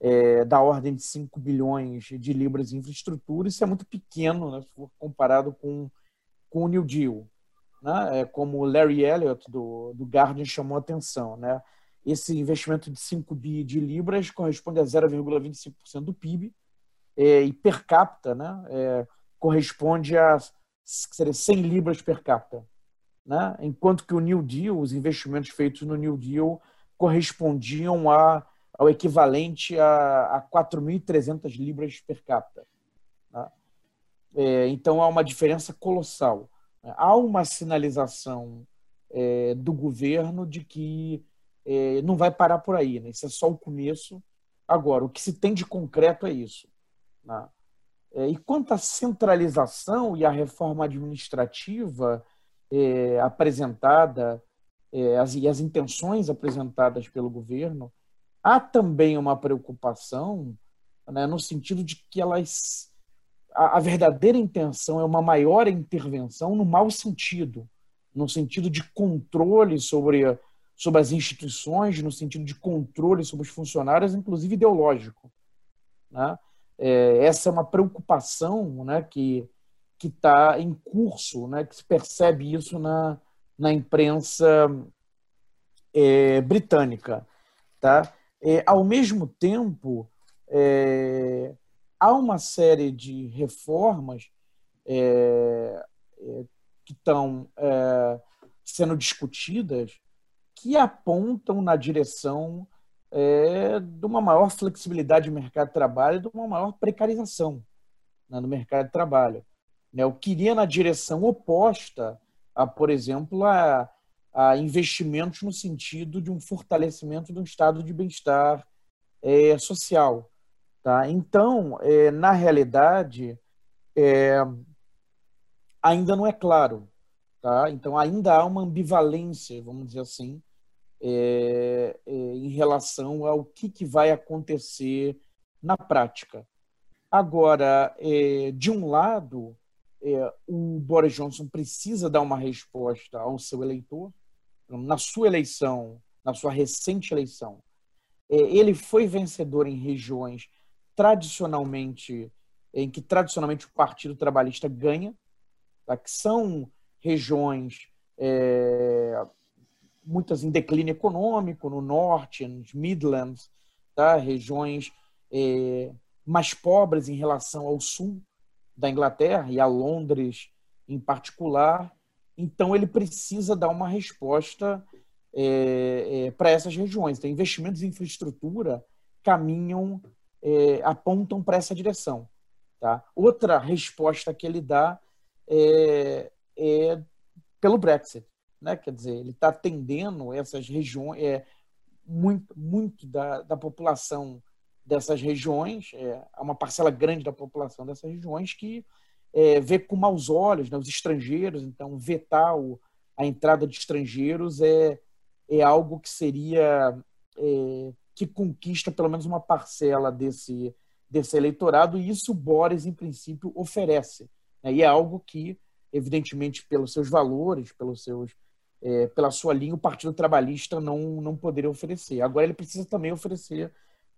é, da ordem de 5 bilhões de libras em infraestrutura, isso é muito pequeno né, comparado com, com o New Deal. Né, é, como Larry Elliott, do, do Guardian, chamou a atenção. Né? Esse investimento de 5 bi de libras corresponde a 0,25% do PIB é, e per capita né, é, corresponde a seria 100 libras per capita. Né? Enquanto que o New Deal, os investimentos feitos no New Deal correspondiam a, ao equivalente a, a 4.300 libras per capita. Né? É, então há uma diferença colossal. Há uma sinalização é, do governo de que é, não vai parar por aí, né? Isso é só o começo. Agora, o que se tem de concreto é isso. Né? É, e quanto à centralização e à reforma administrativa é, apresentada é, as, e as intenções apresentadas pelo governo, há também uma preocupação né, no sentido de que elas a, a verdadeira intenção é uma maior intervenção no mau sentido, no sentido de controle sobre sobre as instituições, no sentido de controle sobre os funcionários, inclusive ideológico. Né? É, essa é uma preocupação né, que que está em curso, né, que se percebe isso na, na imprensa é, britânica. Tá? É, ao mesmo tempo, é, há uma série de reformas é, é, que estão é, sendo discutidas que apontam na direção é, de uma maior flexibilidade do mercado de trabalho de uma maior precarização né, no mercado de trabalho. Né, eu queria na direção oposta a, por exemplo, a, a investimentos no sentido de um fortalecimento do estado de bem-estar é, social. Tá? Então, é, na realidade, é, ainda não é claro. Tá? Então, ainda há uma ambivalência, vamos dizer assim, é, é, em relação ao que, que vai acontecer na prática. Agora, é, de um lado, é, o Boris Johnson precisa dar uma resposta ao seu eleitor. Na sua eleição, na sua recente eleição, é, ele foi vencedor em regiões tradicionalmente em que tradicionalmente o Partido Trabalhista ganha, tá? que são regiões é, muitas em declínio econômico, no norte, nos Midlands, tá? regiões é, mais pobres em relação ao sul da Inglaterra e a Londres em particular. Então, ele precisa dar uma resposta é, é, para essas regiões. Então, investimentos em infraestrutura caminham, é, apontam para essa direção. Tá? Outra resposta que ele dá é, é pelo Brexit né? Quer dizer, ele está atendendo essas regiões, é, muito, muito da, da população dessas regiões, é, uma parcela grande da população dessas regiões que é, vê com maus olhos né, os estrangeiros, então vetar o, a entrada de estrangeiros é, é algo que seria é, que conquista pelo menos uma parcela desse, desse eleitorado, e isso Boris, em princípio, oferece. Né? E é algo que, evidentemente, pelos seus valores, pelos seus, é, pela sua linha, o Partido Trabalhista não, não poderia oferecer. Agora, ele precisa também oferecer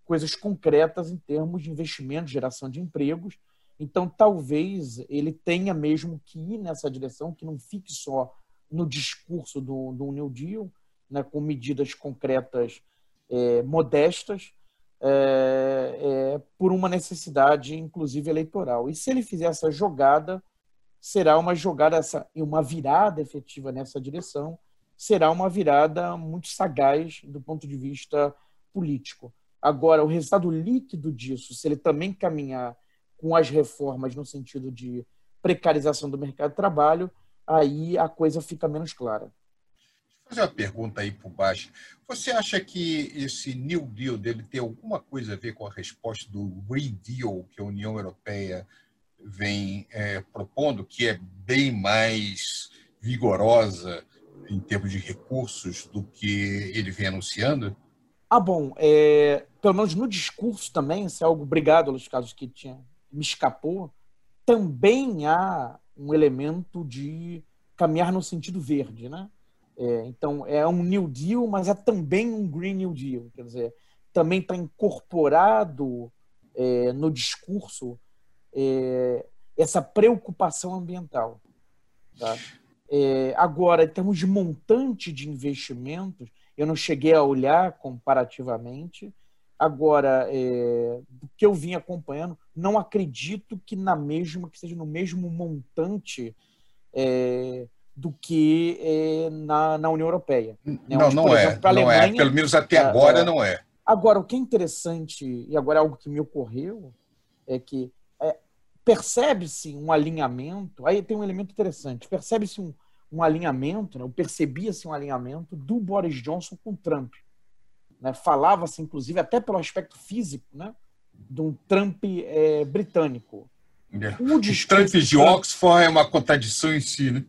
coisas concretas em termos de investimento, geração de empregos. Então, talvez ele tenha mesmo que ir nessa direção, que não fique só no discurso do, do New Deal, né, com medidas concretas é, modestas, é, é, por uma necessidade, inclusive eleitoral. E se ele fizer essa jogada, será uma jogada essa, uma virada efetiva nessa direção, será uma virada muito sagaz do ponto de vista político. Agora, o resultado líquido disso, se ele também caminhar com as reformas no sentido de precarização do mercado de trabalho, aí a coisa fica menos clara. Vou fazer uma pergunta aí por baixo. Você acha que esse New Deal dele tem alguma coisa a ver com a resposta do Green Deal que a União Europeia vem é, propondo, que é bem mais vigorosa em termos de recursos do que ele vem anunciando? Ah, bom, é, pelo menos no discurso também, se é algo obrigado aos casos que tinha me escapou, também há um elemento de caminhar no sentido verde, né? É, então, é um New Deal, mas é também um Green New Deal. Quer dizer, também está incorporado é, no discurso é, essa preocupação ambiental. Tá? É, agora, em termos de montante de investimentos, eu não cheguei a olhar comparativamente. Agora, é, do que eu vim acompanhando, não acredito que na mesma, que seja no mesmo montante é, do que é, na, na União Europeia. Né? Não, Onde, não, é, exemplo, não é. Pelo menos até agora não é. Agora, o que é interessante, e agora é algo que me ocorreu, é que é, percebe-se um alinhamento, aí tem um elemento interessante, percebe-se um, um alinhamento, né, percebia-se um alinhamento do Boris Johnson com Trump. Né? Falava-se, inclusive, até pelo aspecto físico, né? de um Trump é, britânico. É. O, o Trump de Oxford é uma contradição em si, né?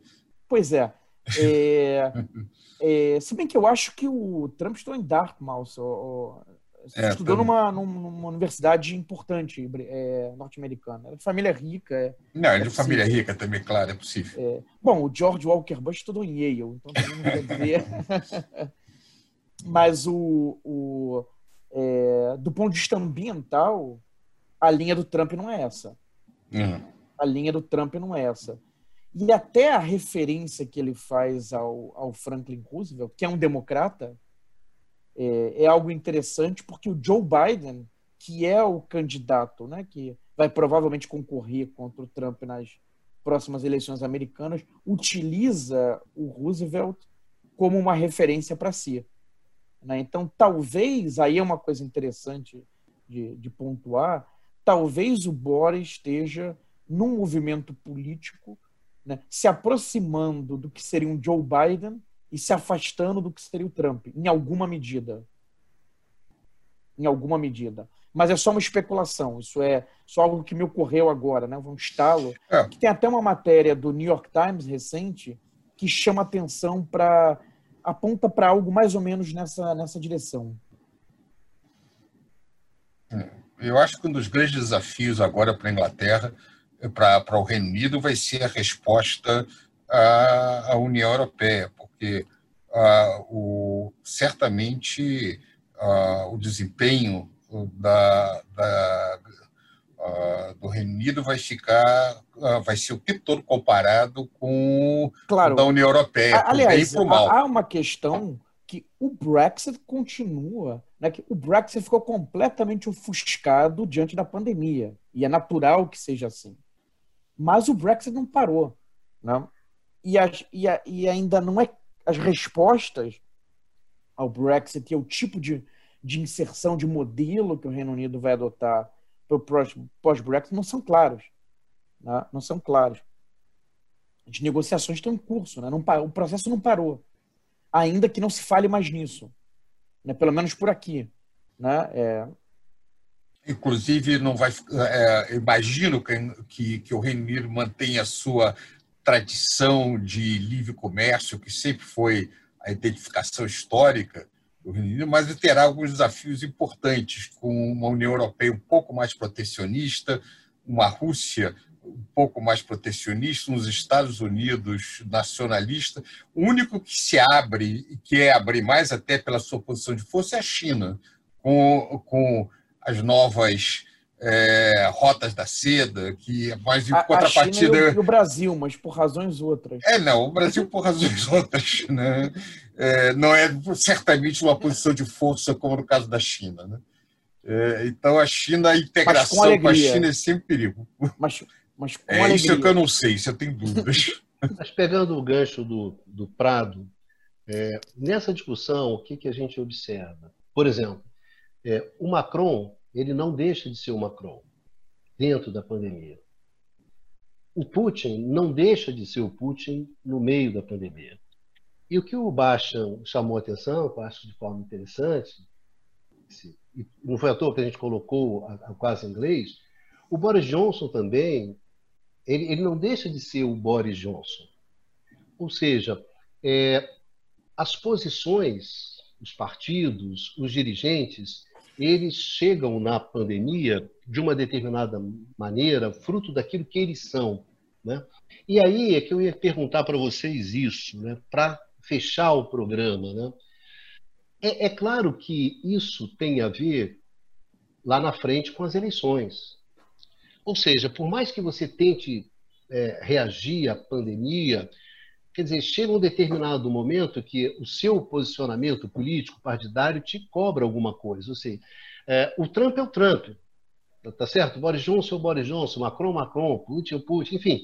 Pois é. é, é se bem que eu acho que o Trump estudou em Dartmouth, ou, é, estudou numa, numa, universidade importante é, norte-americana. Era de família rica. É, não, é de família rica também, claro, é possível. bom, o George Walker Bush estudou em Yale, então não quer dizer. Mas o, o é, do ponto de vista ambiental, a linha do Trump não é essa. Uhum. A linha do Trump não é essa. E até a referência que ele faz ao, ao Franklin Roosevelt, que é um democrata, é, é, algo interessante, porque o Joe Biden, que é o candidato né, que vai provavelmente concorrer contra o Trump nas próximas eleições americanas, utiliza o Roosevelt como uma referência para si. Né? Então, talvez, aí é uma coisa interessante de, de pontuar, talvez o Boris esteja num movimento político né, se aproximando do que seria um Joe Biden e se afastando do que seria o Trump, em alguma medida. Em alguma medida. Mas é só uma especulação, isso é só algo que me ocorreu agora, né? um estalo. É. Que tem até uma matéria do New York Times recente que chama atenção para aponta para algo mais ou menos nessa, nessa direção. Eu acho que um dos grandes desafios agora para a Inglaterra, para o Reino Unido, vai ser a resposta à, à União Europeia, porque ah, o, certamente ah, o desempenho da, da do Reino Unido vai ficar, vai ser o tempo todo comparado com claro. o da União Europeia. Aliás, há uma questão que o Brexit continua, né, que o Brexit ficou completamente ofuscado diante da pandemia, e é natural que seja assim. Mas o Brexit não parou. Né? E, as, e, a, e ainda não é as respostas ao Brexit e ao tipo de, de inserção de modelo que o Reino Unido vai adotar para o pós-Brexit não são claros. Né? Não são claros. As negociações estão em curso, né? não, o processo não parou. Ainda que não se fale mais nisso. Né? Pelo menos por aqui. Né? É... Inclusive, não vai. É, imagino que, que o Reino Unido mantenha a sua tradição de livre comércio, que sempre foi a identificação histórica do Reino Unido, mas terá alguns desafios importantes, com uma União Europeia um pouco mais protecionista, uma Rússia um pouco mais protecionista, nos Estados Unidos nacionalista. O único que se abre, e que é abrir mais até pela sua posição de força, é a China, com, com as novas é, rotas da seda, que é mais em a, contrapartida. A China e o, Brasil, mas por razões outras. É, não, o Brasil por razões outras. Né? É, não é certamente uma posição de força como no caso da China. Né? É, então, a China, a integração com, com, a China é sempre perigo. Mas, mas com é, alegria. isso é que eu não sei, isso eu tenho dúvidas. Mas pegando o gancho do, do Prado, é, nessa discussão, o que, que a gente observa? Por exemplo, é, o Macron ele não deixa de ser o Macron dentro da pandemia. O Putin não deixa de ser o Putin no meio da pandemia. E o que o Bachan chamou a atenção, eu acho de forma interessante, não foi à toa que a gente colocou a quase inglês, o Boris Johnson também, ele, ele, não deixa de ser o Boris Johnson. Ou seja, é, as posições, os partidos, os dirigentes, eles chegam na pandemia de uma determinada maneira, fruto daquilo que eles são. Né? E aí é que eu ia perguntar para vocês isso, né? para fechar o programa. Né? É, é claro que isso tem a ver lá na frente com as eleições. Ou seja, por mais que você tente é, reagir à pandemia, Quer dizer, chega um determinado momento que o seu posicionamento político, partidário, te cobra alguma coisa. Ou seja, é, o Trump é o Trump, tá certo? Boris Johnson é o Boris Johnson, Macron, Macron, Putin é o Putin, enfim.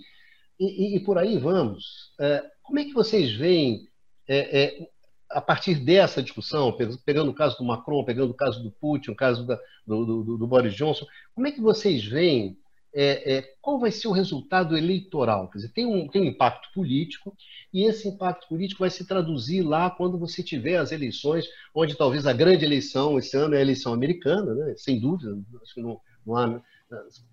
E, e, e por aí vamos. É, como é que vocês veem, é, é a partir dessa discussão, pegando o caso do Macron, pegando o caso do Putin, o caso da, do, do, do Boris Johnson, como é que vocês veem é, é, qual vai ser o resultado eleitoral? Quer dizer, tem um, tem um impacto político, e esse impacto político vai se traduzir lá quando você tiver as eleições, onde talvez a grande eleição esse ano é a eleição americana, né? sem dúvida, acho que não, não há,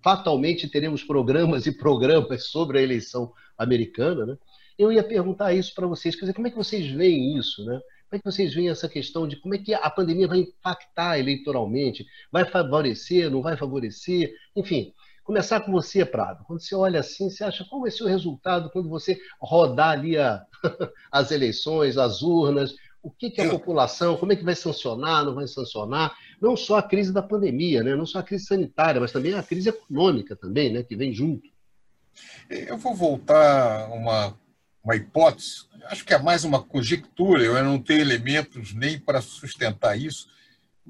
fatalmente teremos programas e programas sobre a eleição americana. Né? Eu ia perguntar isso para vocês, quer dizer, como é que vocês veem isso? Né? Como é que vocês veem essa questão de como é que a pandemia vai impactar eleitoralmente? Vai favorecer, não vai favorecer? Enfim, Começar com você, Prado. Quando você olha assim, você acha qual vai ser o resultado quando você rodar ali a, as eleições, as urnas, o que, que a população, como é que vai sancionar, não vai sancionar? Não só a crise da pandemia, né? não só a crise sanitária, mas também a crise econômica também, né? que vem junto. Eu vou voltar uma, uma hipótese, acho que é mais uma conjectura, eu não tenho elementos nem para sustentar isso,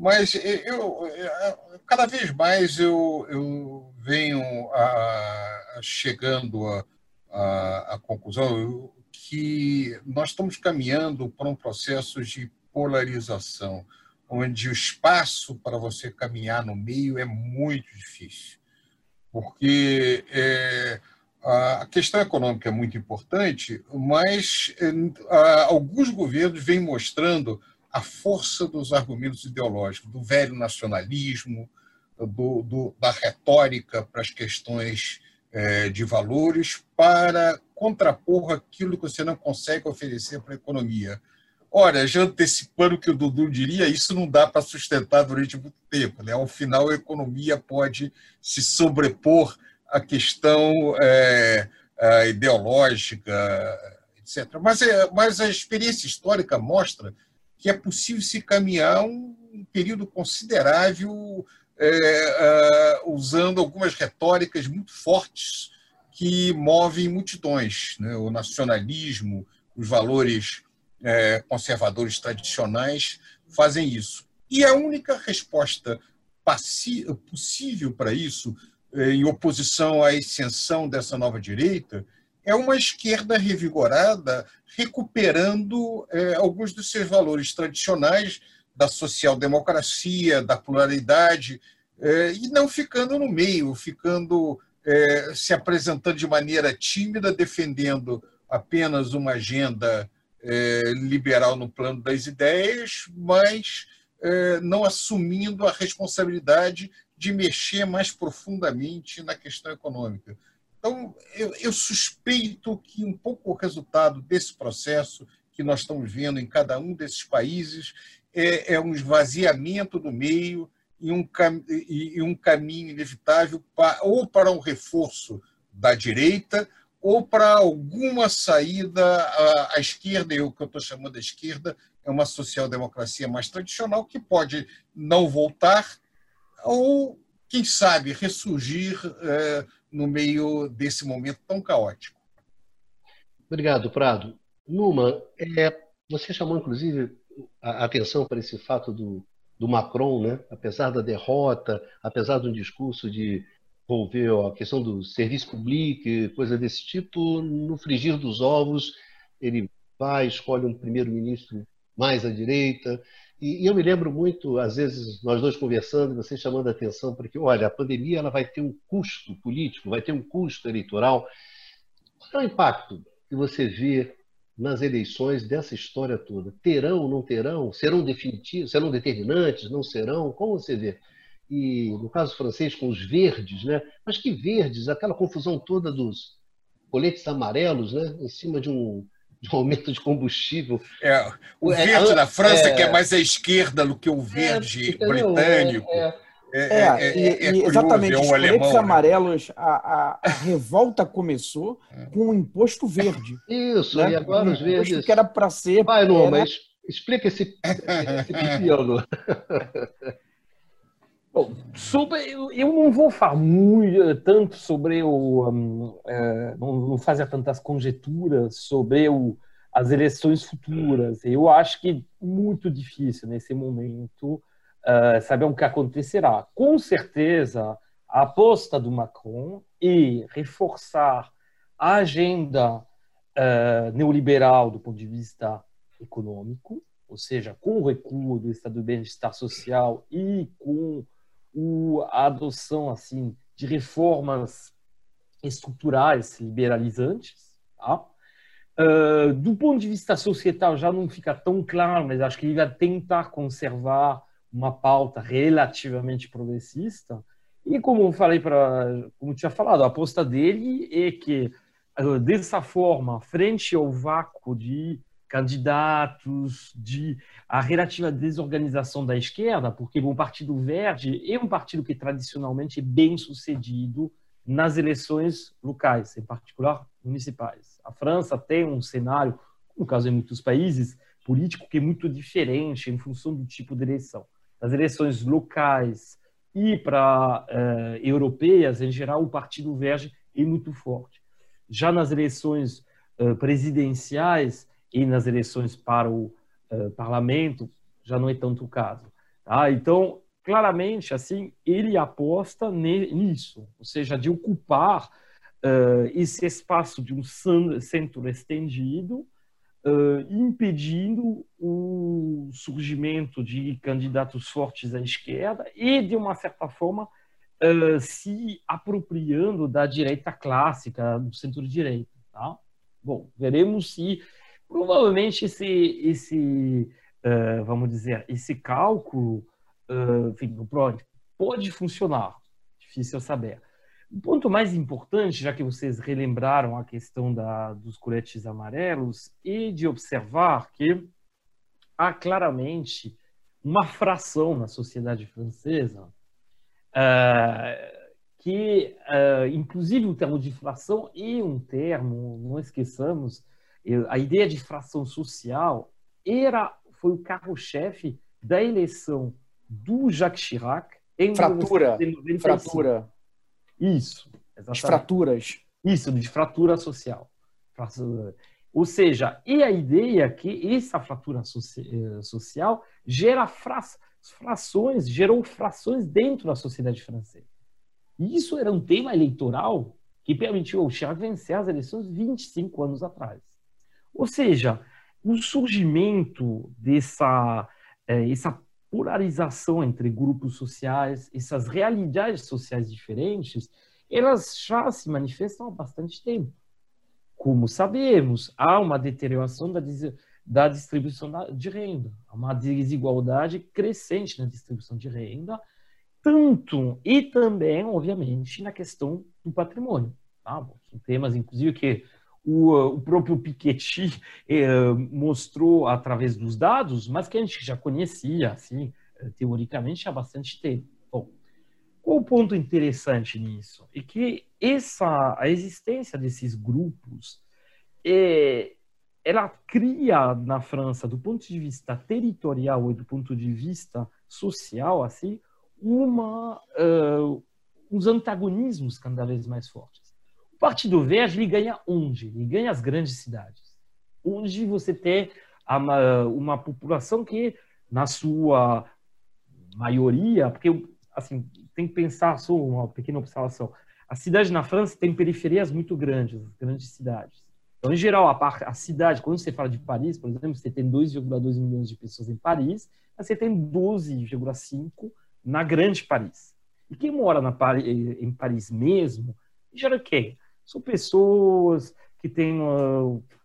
mas eu, eu cada vez mais eu, eu venho a, a chegando à conclusão que nós estamos caminhando para um processo de polarização, onde o espaço para você caminhar no meio é muito difícil, porque é, a questão econômica é muito importante, mas é, alguns governos vêm mostrando a força dos argumentos ideológicos, do velho nacionalismo, do, do, da retórica para as questões é, de valores, para contrapor aquilo que você não consegue oferecer para a economia. Ora, já antecipando o que o Dudu diria, isso não dá para sustentar durante muito tempo. Né? Ao final, a economia pode se sobrepor à questão é, ideológica, etc. Mas, é, mas a experiência histórica mostra que é possível se caminhar um período considerável é, é, usando algumas retóricas muito fortes que movem multidões. Né? O nacionalismo, os valores é, conservadores tradicionais fazem isso. E a única resposta possível para isso, é, em oposição à extensão dessa nova direita, é uma esquerda revigorada, recuperando é, alguns dos seus valores tradicionais da social-democracia, da pluralidade, é, e não ficando no meio, ficando é, se apresentando de maneira tímida, defendendo apenas uma agenda é, liberal no plano das ideias, mas é, não assumindo a responsabilidade de mexer mais profundamente na questão econômica. Então, eu, eu suspeito que um pouco o resultado desse processo que nós estamos vendo em cada um desses países é, é um esvaziamento do meio e um, e, um caminho inevitável ou para um reforço da direita ou para alguma saída à, à esquerda, e o que eu estou chamando de esquerda é uma social-democracia mais tradicional que pode não voltar ou, quem sabe, ressurgir é, no meio desse momento tão caótico. Obrigado, Prado. Numa, é, você chamou inclusive a atenção para esse fato do, do Macron, né? apesar da derrota, apesar de um discurso de envolver a questão do serviço público, coisa desse tipo, no frigir dos ovos, ele vai, escolhe um primeiro-ministro mais à direita. E, e, eu me lembro muito, às vezes, nós dois conversando, você chamando a atenção para que, olha, a pandemia ela vai ter um custo político, vai ter um custo eleitoral. Qual é o impacto que você vê nas eleições dessa história toda? Terão, não terão? Serão definitivos? Serão determinantes? Não serão? Como você vê? E no caso francês, com os verdes, né? Mas que verdes? Aquela confusão toda dos coletes amarelos, né? Em cima de um, de um aumento de combustível. É, o é, verde é, da França, é, que é mais à esquerda do que o verde é, britânico. É, é, e, e exatamente, os coletes né? amarelos, a, a, a, revolta começou com o imposto verde. Isso, né? e agora os verdes... que era para ser... Vai, não, era... mas explica esse, esse pequeno. Bom, sobre, eu não vou falar muito, tanto sobre o. Um, é, não, não fazer tantas conjecturas sobre o, as eleições futuras. Eu acho que é muito difícil nesse momento uh, saber o que acontecerá. Com certeza, a aposta do Macron é reforçar a agenda uh, neoliberal do ponto de vista econômico, ou seja, com o recuo do Estado do Bem-Estar Social e com o, a adoção assim de reformas estruturais liberalizantes. Tá? Uh, do ponto de vista societal já não fica tão claro, mas acho que ele vai tentar conservar uma pauta relativamente progressista. E como eu falei para, como tinha falado, a aposta dele é que dessa forma, frente ao vácuo de candidatos, de a relativa desorganização da esquerda, porque o Partido Verde é um partido que tradicionalmente é bem sucedido nas eleições locais, em particular municipais. A França tem um cenário, no caso em muitos países, político que é muito diferente em função do tipo de eleição. Nas eleições locais e para uh, europeias, em geral, o Partido Verde é muito forte. Já nas eleições uh, presidenciais, e nas eleições para o uh, parlamento já não é tanto o caso. Tá? Então, claramente, assim, ele aposta nisso, ou seja, de ocupar uh, esse espaço de um centro estendido, uh, impedindo o surgimento de candidatos fortes à esquerda e, de uma certa forma, uh, se apropriando da direita clássica, do centro-direita. Tá? Bom, veremos se Provavelmente esse, esse uh, vamos dizer, esse cálculo, uh, enfim, pode funcionar. Difícil saber. O ponto mais importante, já que vocês relembraram a questão da, dos coletes amarelos, é de observar que há claramente uma fração na sociedade francesa uh, que, uh, inclusive, o termo de inflação é um termo, não esqueçamos, a ideia de fração social era foi o carro-chefe da eleição do Jacques Chirac em fratura, fratura. Isso, exatamente. As fraturas. Isso, de fratura social. Ou seja, e a ideia que essa fratura eh, social gera frações, gerou frações dentro da sociedade francesa. E isso era um tema eleitoral que permitiu ao Chirac vencer as eleições 25 anos atrás. Ou seja, o surgimento dessa é, essa polarização entre grupos sociais, essas realidades sociais diferentes, elas já se manifestam há bastante tempo. Como sabemos, há uma deterioração da, da distribuição de renda, há uma desigualdade crescente na distribuição de renda, tanto e também, obviamente, na questão do patrimônio. Tá? São temas, inclusive, que o, o próprio Piketty eh, mostrou através dos dados, mas que a gente já conhecia, assim, eh, teoricamente, há bastante tempo. Bom, qual o ponto interessante nisso? É que essa, a existência desses grupos é, ela cria na França, do ponto de vista territorial e do ponto de vista social, assim, uma, uh, uns antagonismos cada vez mais fortes. Partido Verde ele ganha onde? Ele ganha as grandes cidades, onde você tem uma, uma população que, na sua maioria, porque assim tem que pensar só uma pequena observação. A cidade na França tem periferias muito grandes, grandes cidades. Então, em geral, a, a cidade, quando você fala de Paris, por exemplo, você tem 2,2 milhões de pessoas em Paris, mas você tem 12,5 na Grande Paris. E quem mora na, em Paris mesmo, em geral, quem? São pessoas que têm,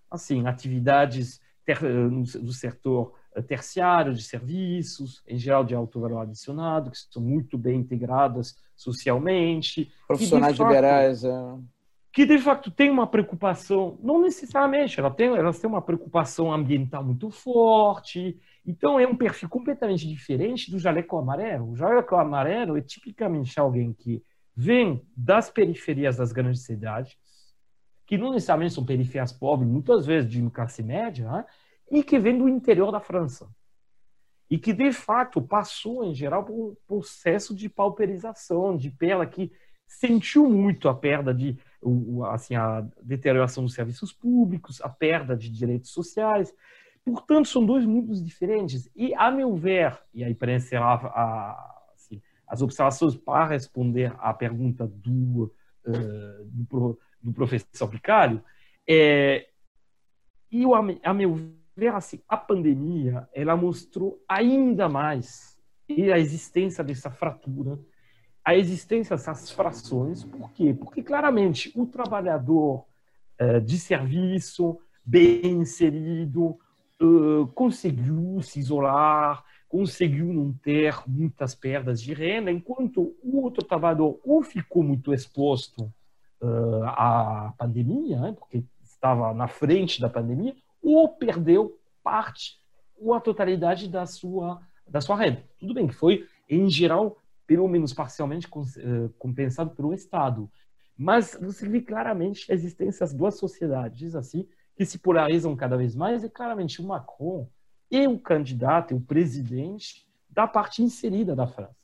assim, atividades ter, do setor terciário de serviços, em geral de alto valor adicionado, que são muito bem integradas socialmente. Profissionais liberais. É que de fato tem uma preocupação, não necessariamente, ela tem, elas têm uma preocupação ambiental muito forte. Então é um perfil completamente diferente do jaleco amarelo. O jaleco amarelo é tipicamente alguém que vem das periferias das grandes cidades, que não necessariamente são periferias pobres, muitas vezes de classe média, né? e que vem do interior da França. E que, de fato, passou, em geral, por um processo de pauperização, de pela que sentiu muito a perda de assim, a deterioração dos serviços públicos, a perda de direitos sociais. Portanto, são dois mundos diferentes. E, a meu ver, e aí para encerrar a, as observações para responder à pergunta do, uh, do, do, professor Picário, é, e a, meu ver, assim, a pandemia ela mostrou ainda mais a existência dessa fratura a existência dessas frações. Por quê? Porque claramente o trabalhador uh, de serviço, bem inserido, uh, conseguiu se isolar, conseguiu não ter muitas perdas de renda, enquanto o outro trabalhador ou ficou muito exposto uh, à pandemia, né, porque estava na frente da pandemia, ou perdeu parte ou a totalidade da sua da sua renda. Tudo bem que foi em geral pelo menos parcialmente eh, compensado pelo Estado. Mas você vê claramente a existência das duas sociedades assim que se polarizam cada vez mais e claramente o Macron é o candidato, é o presidente da parte inserida da França.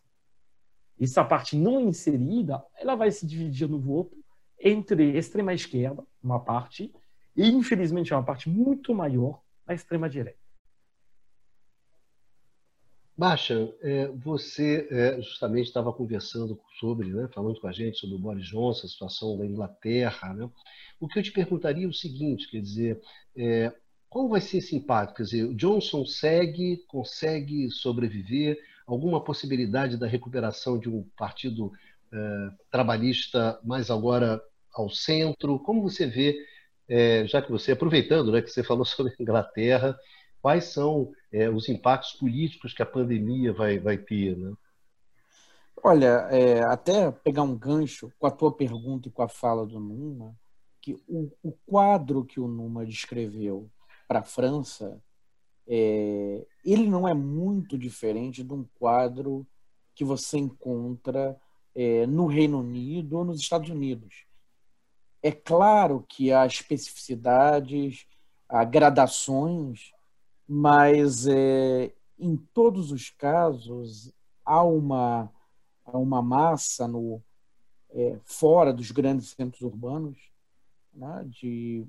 Essa parte não inserida, ela vai se dividir no voto entre extrema esquerda, uma parte, e infelizmente é uma parte muito maior, a extrema direita. Baixa, é, você é, justamente estava conversando sobre, né, falando com a gente sobre o Boris Johnson, a situação da Inglaterra. Né? O que eu te perguntaria é o seguinte, quer dizer, é, qual vai ser esse impacto? Quer dizer, o Johnson segue, consegue sobreviver? Alguma possibilidade da recuperação de um partido é, trabalhista mais agora ao centro? Como você vê, é, já que você, aproveitando né, que você falou sobre a Inglaterra, quais são é, os impactos políticos que a pandemia vai, vai ter. Né? Olha, é, até pegar um gancho com a tua pergunta e com a fala do Numa, que o, o quadro que o Numa descreveu para a França, é, ele não é muito diferente de um quadro que você encontra é, no Reino Unido ou nos Estados Unidos. É claro que há especificidades, há gradações mas é, em todos os casos há uma, há uma massa no, é, fora dos grandes centros urbanos, né, de,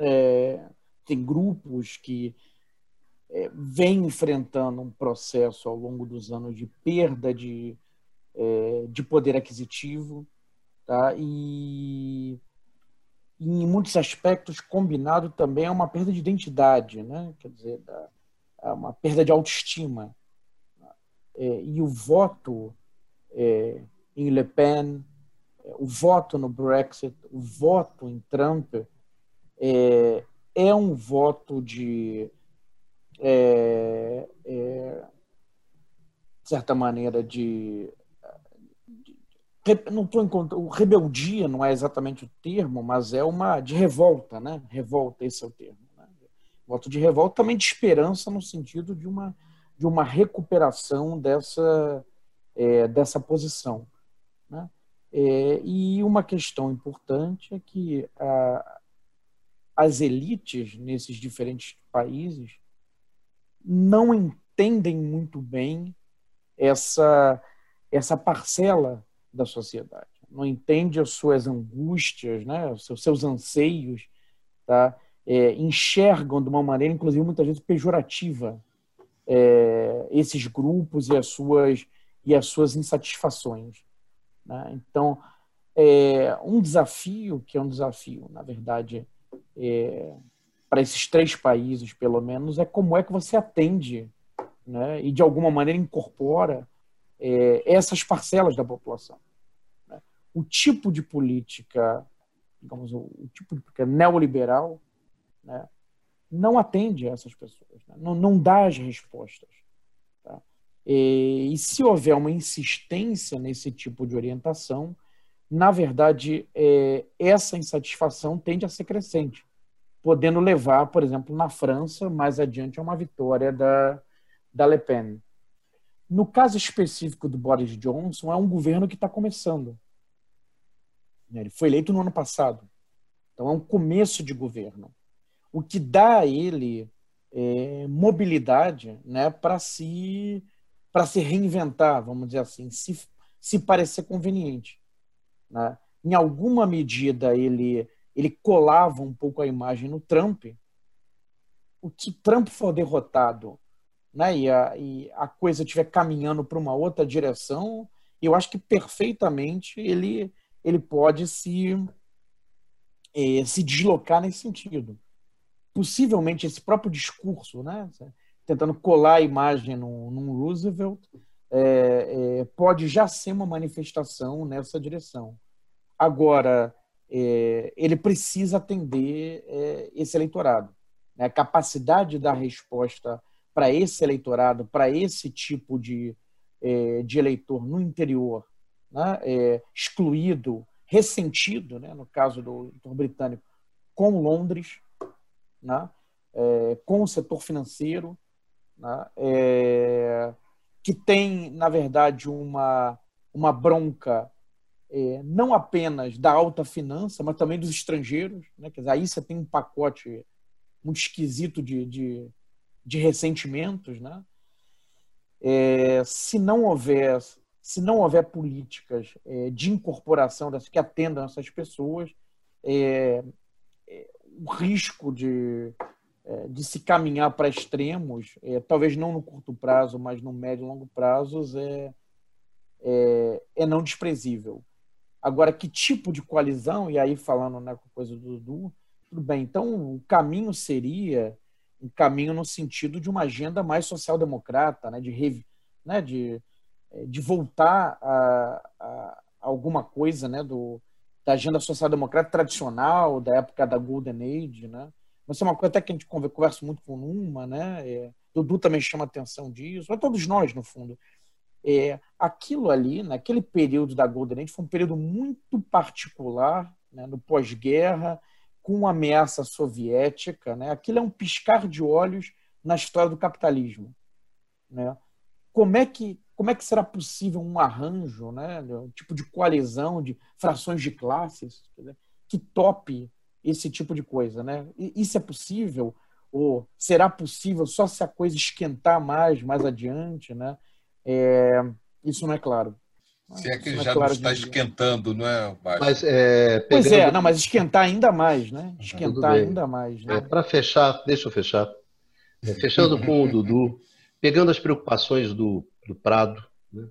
é, tem grupos que é, vêm enfrentando um processo ao longo dos anos de perda de, é, de poder aquisitivo, tá? e em muitos aspectos combinado também é uma perda de identidade, né? quer dizer, é uma perda de autoestima. É, e o voto é, em Le Pen, é, o voto no Brexit, o voto em Trump é, é um voto de, é, é, de certa maneira, de não tô encontrando, rebeldia não é exatamente o termo, mas é uma de revolta, né? Revolta, esse é o termo. Né? Voto de revolta também de esperança no sentido de uma de uma recuperação dessa é, dessa posição, né? É, e uma questão importante é que a, as elites nesses diferentes países não entendem muito bem essa essa parcela da sociedade. Não entende as suas angústias, né, os seus, anseios, tá? É, enxergam de uma maneira, inclusive muitas vezes pejorativa, é, esses grupos e as suas e as suas insatisfações. Né? Então, é um desafio que é um desafio, na verdade, é, para esses três países, pelo menos, é como é que você atende né, e de alguma maneira incorpora é, essas parcelas da população. Né? O tipo de política, digamos, o, tipo de política neoliberal, né, não atende a essas pessoas, né? não, não dá as respostas. Tá? E, e, se houver uma insistência nesse tipo de orientação, na verdade, é, essa insatisfação tende a ser crescente, podendo levar, por exemplo, na França, mais adiante, a uma vitória da, da Le Pen. No caso específico do Boris Johnson, é um governo que está começando. Ele foi eleito no ano passado. Então, é um começo de governo. O que dá a ele é, mobilidade né, para se, se reinventar, vamos dizer assim, se, se parecer conveniente. Né? Em alguma medida, ele, ele colava um pouco a imagem no Trump. O que Trump for derrotado né, e, a, e a coisa estiver caminhando para uma outra direção, eu acho que perfeitamente ele, ele pode se, é, se deslocar nesse sentido. Possivelmente esse próprio discurso, né, tentando colar a imagem num Roosevelt, é, é, pode já ser uma manifestação nessa direção. Agora, é, ele precisa atender é, esse eleitorado. Né, a capacidade da resposta para esse eleitorado, para esse tipo de, é, de eleitor no interior, né, é, excluído, ressentido, né, no caso do eleitor britânico, com Londres, né, com o setor financeiro, né, que tem, na verdade, uma, uma bronca é, não apenas da alta finança, mas também dos estrangeiros. Né, quer dizer, aí você tem um pacote muito esquisito de, de de ressentimentos, né? É, se não houver se não houver políticas é, de incorporação das, que atendam essas pessoas, é, é o risco de, de se caminhar para extremos, é, talvez não no curto prazo, mas no médio e longo prazo, é, é, é, não desprezível. Agora, que tipo de coalizão, e aí falando né, com a coisa do Dudu, tudo bem, então o caminho seria um caminho no sentido de uma agenda mais social-democrata, né, de, né, de, é, de voltar a, a, alguma coisa né, do, da agenda social-democrata tradicional, da época da Golden Age. Né? Mas é uma coisa até que a gente conversa muito com Numa, né? É, Dudu também chama atenção disso, a todos nós, no fundo. É, aquilo ali, naquele período da Golden Age, foi um período muito particular, né, no pós-guerra, com a ameaça soviética, né? aquilo é um piscar de olhos na história do capitalismo. Né? Como, é que, como é que será possível um arranjo, né? um tipo de coalizão de frações de classes que tope esse tipo de coisa? Né? Isso é possível? Ou será possível só se a coisa esquentar mais, mais adiante? Né? É, isso não é claro. Se é que ele já não está esquentando, não é, Baixo? Mas, é, pegando... Pois é, não, mas esquentar ainda mais, né? Ah, esquentar ainda mais. Né? É, Para fechar, deixa eu fechar. É, fechando com o Dudu, pegando as preocupações do, do Prado, né?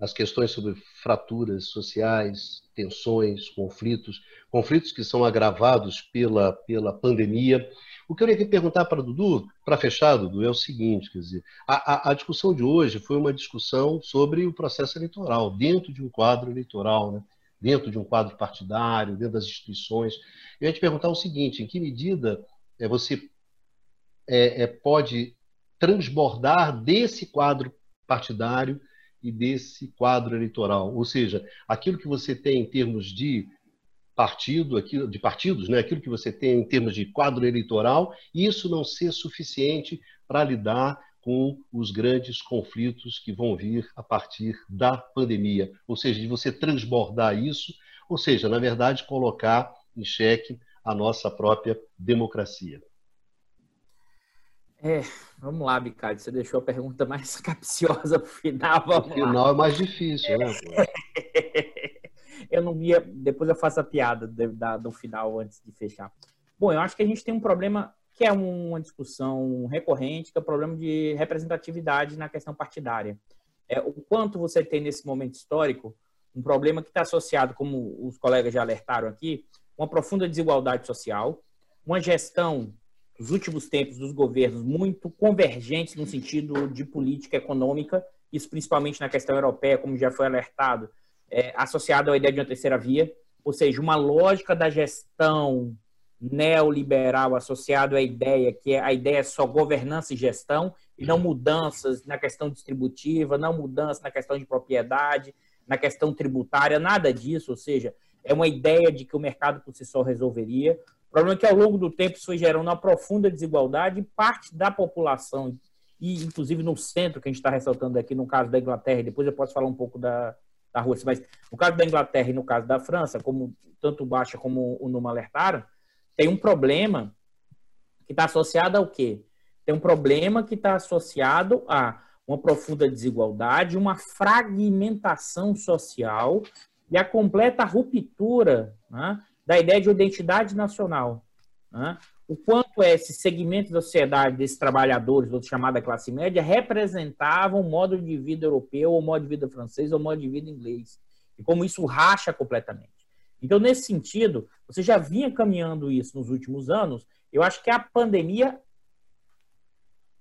As questões sobre fraturas sociais, tensões, conflitos, conflitos que são agravados pela, pela pandemia, o que eu queria perguntar para Dudu, para fechar, Dudu, é o seguinte: quer dizer, a, a, a, discussão de hoje foi uma discussão sobre o processo eleitoral, dentro de um quadro eleitoral, né? dentro de um quadro partidário, dentro das instituições. Eu ia te perguntar o seguinte: em que medida é, você é, é, pode transbordar desse quadro partidário e desse quadro eleitoral. Ou seja, aquilo que você tem em termos de partido, aquilo, de partidos, né? aquilo que você tem em termos de quadro eleitoral, isso não ser suficiente para lidar com os grandes conflitos que vão vir a partir da pandemia. Ou seja, de você transbordar isso, ou seja, na verdade, colocar em xeque a nossa própria democracia. É, vamos lá, Bicalho. Você deixou a pergunta mais capciosa para o final. Vamos o final lá. é mais difícil, né? eu não via. Depois eu faço a piada do final antes de fechar. Bom, eu acho que a gente tem um problema que é uma discussão recorrente, que é o problema de representatividade na questão partidária. É, o quanto você tem nesse momento histórico um problema que está associado, como os colegas já alertaram aqui, uma profunda desigualdade social, uma gestão nos últimos tempos dos governos muito convergentes no sentido de política econômica, isso principalmente na questão europeia, como já foi alertado, é, associado à ideia de uma terceira via, ou seja, uma lógica da gestão neoliberal associado à ideia que a ideia é só governança e gestão e não mudanças na questão distributiva, não mudanças na questão de propriedade, na questão tributária, nada disso, ou seja, é uma ideia de que o mercado por si só resolveria. O problema é que ao longo do tempo isso foi gerando uma profunda desigualdade e parte da população, e inclusive no centro que a gente está ressaltando aqui, no caso da Inglaterra, depois eu posso falar um pouco da, da Rússia, mas no caso da Inglaterra e no caso da França, como tanto Baixa como o Numa alertaram, tem um problema que está associado ao quê? Tem um problema que está associado a uma profunda desigualdade, uma fragmentação social e a completa ruptura né, da ideia de identidade nacional. Né? O quanto esse segmento da sociedade desses trabalhadores, ou chamada classe média, representavam o modo de vida europeu, ou modo de vida francês, ou modo de vida inglês. E como isso racha completamente. Então, nesse sentido, você já vinha caminhando isso nos últimos anos, eu acho que a pandemia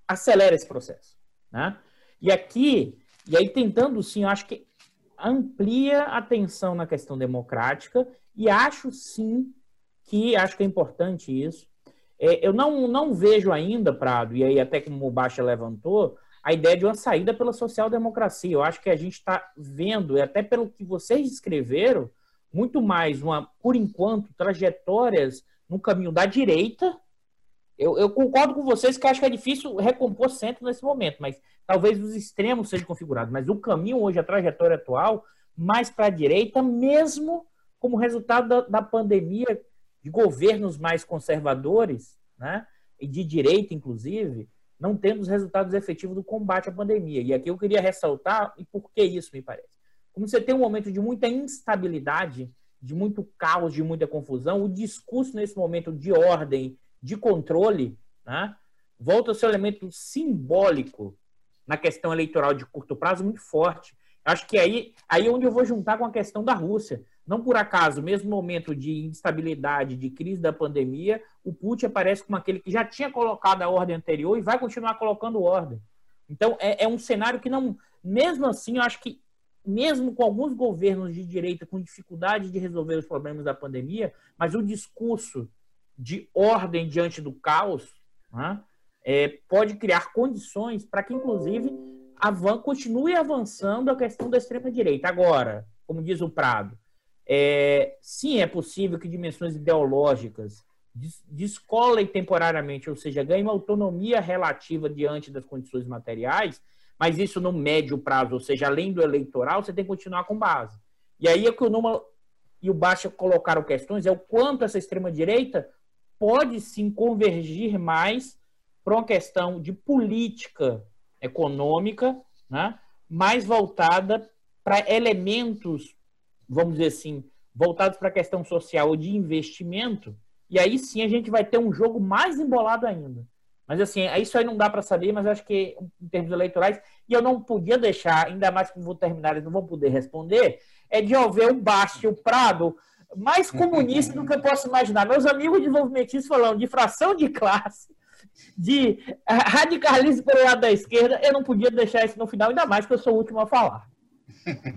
acelera esse processo. Né? E aqui, e aí tentando sim, eu acho que amplia a atenção na questão democrática e acho sim que acho que é importante isso. É, eu não, não vejo ainda, Prado, e aí até como o Baixa levantou, a ideia de uma saída pela social-democracia. Eu acho que a gente está vendo, e até pelo que vocês descreveram, muito mais uma, por enquanto, trajetórias no caminho da direita. Eu, eu concordo com vocês que acho que é difícil recompor centro nesse momento, mas talvez os extremos sejam configurados. Mas o caminho hoje, a trajetória atual, mais para a direita, mesmo como resultado da, da pandemia, de governos mais conservadores, né, e de direita, inclusive, não temos resultados efetivos do combate à pandemia. E aqui eu queria ressaltar, e por que isso me parece? Como você tem um momento de muita instabilidade, de muito caos, de muita confusão, o discurso nesse momento de ordem, de controle, né, volta a ser um elemento simbólico na questão eleitoral de curto prazo muito forte. Acho que aí, aí é onde eu vou juntar com a questão da Rússia. Não por acaso, mesmo momento de instabilidade, de crise da pandemia, o Putin aparece como aquele que já tinha colocado a ordem anterior e vai continuar colocando ordem. Então, é, é um cenário que não. Mesmo assim, eu acho que mesmo com alguns governos de direita com dificuldade de resolver os problemas da pandemia, mas o discurso de ordem diante do caos né, é, pode criar condições para que, inclusive, a van continue avançando a questão da extrema-direita. Agora, como diz o Prado, é, sim, é possível que dimensões ideológicas descolem temporariamente, ou seja, ganhem autonomia relativa diante das condições materiais, mas isso no médio prazo, ou seja, além do eleitoral, você tem que continuar com base. E aí é que o Numa e o Baixa colocaram questões, é o quanto essa extrema-direita pode sim convergir mais para uma questão de política econômica, né, mais voltada para elementos, vamos dizer assim, voltados para a questão social ou de investimento, e aí sim a gente vai ter um jogo mais embolado ainda. Mas assim, isso aí não dá para saber, mas acho que em termos eleitorais, e eu não podia deixar, ainda mais que vou terminar, eles não vão poder responder, é de haver o Baixo, o Prado, mais comunista do que eu posso imaginar. Meus amigos desenvolvimentistas falando de fração de classe, de radicalismo pelo lado da esquerda, eu não podia deixar isso no final, ainda mais que eu sou o último a falar.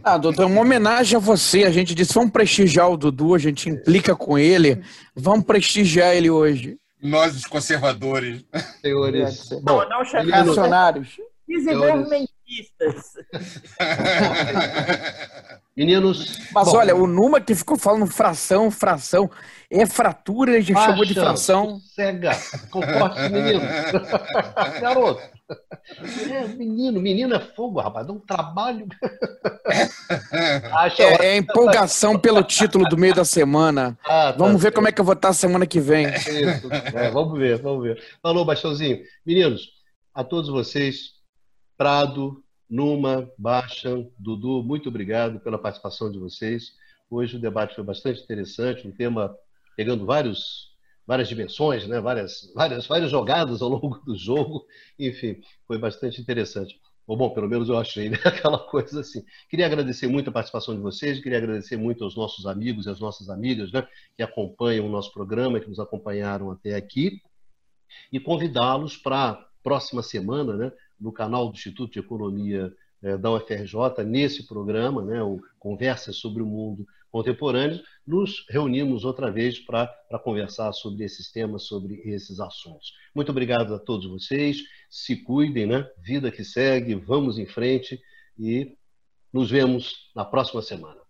Ah, doutor, uma homenagem a você. A gente disse, vamos prestigiar o Dudu, a gente implica com ele. Vamos prestigiar ele hoje. Nós, os conservadores. Senhores. Bom, não reacionários. Desenvolvimentistas pistas. Meninos. Mas bom, olha, o Numa que ficou falando fração, fração, é fratura, ele já baixa, chamou de fração. Cega, comporte menino. Garoto. É, menino, menino é fogo, rapaz, dá um trabalho. é, é, empolgação pelo título do meio da semana. Ah, tá vamos ver certo. como é que eu vou estar semana que vem. É, vamos ver, vamos ver. Falou, Baixãozinho. Meninos, a todos vocês, Prado, Numa, Baixa, Dudu, muito obrigado pela participação de vocês. Hoje o debate foi bastante interessante, um tema pegando vários várias dimensões, né? várias, várias, várias jogadas ao longo do jogo. Enfim, foi bastante interessante. Ou bom, pelo menos eu achei, né? aquela coisa assim. Queria agradecer muito a participação de vocês, queria agradecer muito aos nossos amigos e às nossas amigas né? que acompanham o nosso programa, que nos acompanharam até aqui, e convidá-los para a próxima semana, né? No canal do Instituto de Economia eh, da UFRJ, nesse programa, né? o Conversas sobre o Mundo contemporâneos, nos reunimos outra vez para conversar sobre esses temas, sobre esses assuntos. Muito obrigado a todos vocês, se cuidem, né? Vida que segue, vamos em frente e nos vemos na próxima semana.